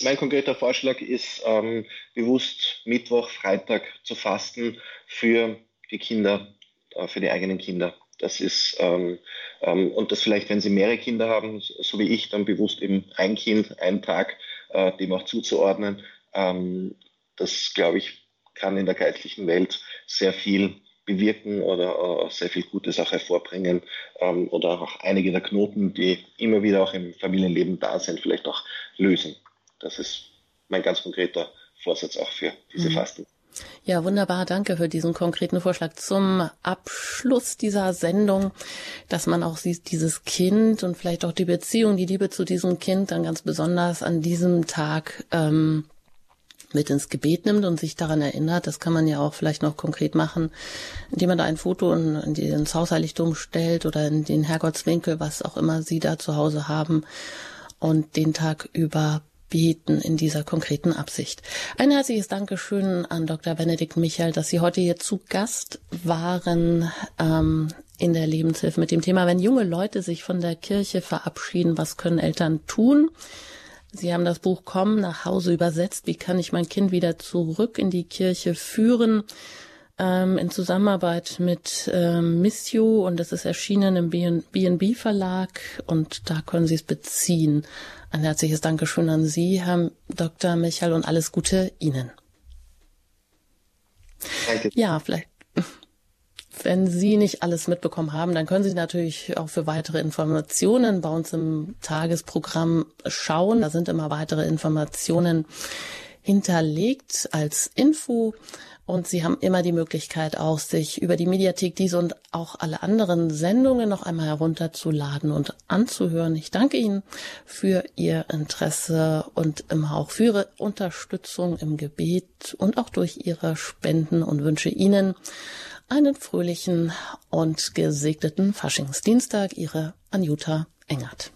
Mein konkreter Vorschlag ist, ähm, bewusst Mittwoch, Freitag zu fasten für die Kinder, äh, für die eigenen Kinder. Das ist, ähm, ähm, und das vielleicht, wenn Sie mehrere Kinder haben, so wie ich, dann bewusst eben ein Kind, einen Tag, äh, dem auch zuzuordnen. Ähm, das, glaube ich, kann in der geistlichen Welt sehr viel bewirken oder äh, sehr viel Gutes auch hervorbringen ähm, oder auch einige der Knoten, die immer wieder auch im Familienleben da sind, vielleicht auch lösen. Das ist mein ganz konkreter Vorsatz auch für diese mhm. Fasten. Ja, wunderbar. Danke für diesen konkreten Vorschlag zum Abschluss dieser Sendung, dass man auch sieht, dieses Kind und vielleicht auch die Beziehung, die Liebe zu diesem Kind dann ganz besonders an diesem Tag ähm, mit ins Gebet nimmt und sich daran erinnert. Das kann man ja auch vielleicht noch konkret machen, indem man da ein Foto in, in die, ins Hausheiligtum stellt oder in den Herrgottswinkel, was auch immer Sie da zu Hause haben und den Tag über beten in dieser konkreten Absicht. Ein herzliches Dankeschön an Dr. Benedikt Michael, dass Sie heute hier zu Gast waren ähm, in der Lebenshilfe mit dem Thema, wenn junge Leute sich von der Kirche verabschieden, was können Eltern tun? Sie haben das Buch Komm nach Hause übersetzt. Wie kann ich mein Kind wieder zurück in die Kirche führen? Ähm, in Zusammenarbeit mit ähm, Missio und das ist erschienen im B&B Verlag und da können Sie es beziehen. Ein herzliches Dankeschön an Sie, Herr Dr. Michael, und alles Gute Ihnen. Danke. Ja, vielleicht. [laughs] Wenn Sie nicht alles mitbekommen haben, dann können Sie natürlich auch für weitere Informationen bei uns im Tagesprogramm schauen. Da sind immer weitere Informationen hinterlegt als Info. Und Sie haben immer die Möglichkeit auch, sich über die Mediathek diese und auch alle anderen Sendungen noch einmal herunterzuladen und anzuhören. Ich danke Ihnen für Ihr Interesse und immer auch für Ihre Unterstützung im Gebet und auch durch Ihre Spenden und wünsche Ihnen einen fröhlichen und gesegneten Faschingsdienstag. Ihre Anjuta Engert.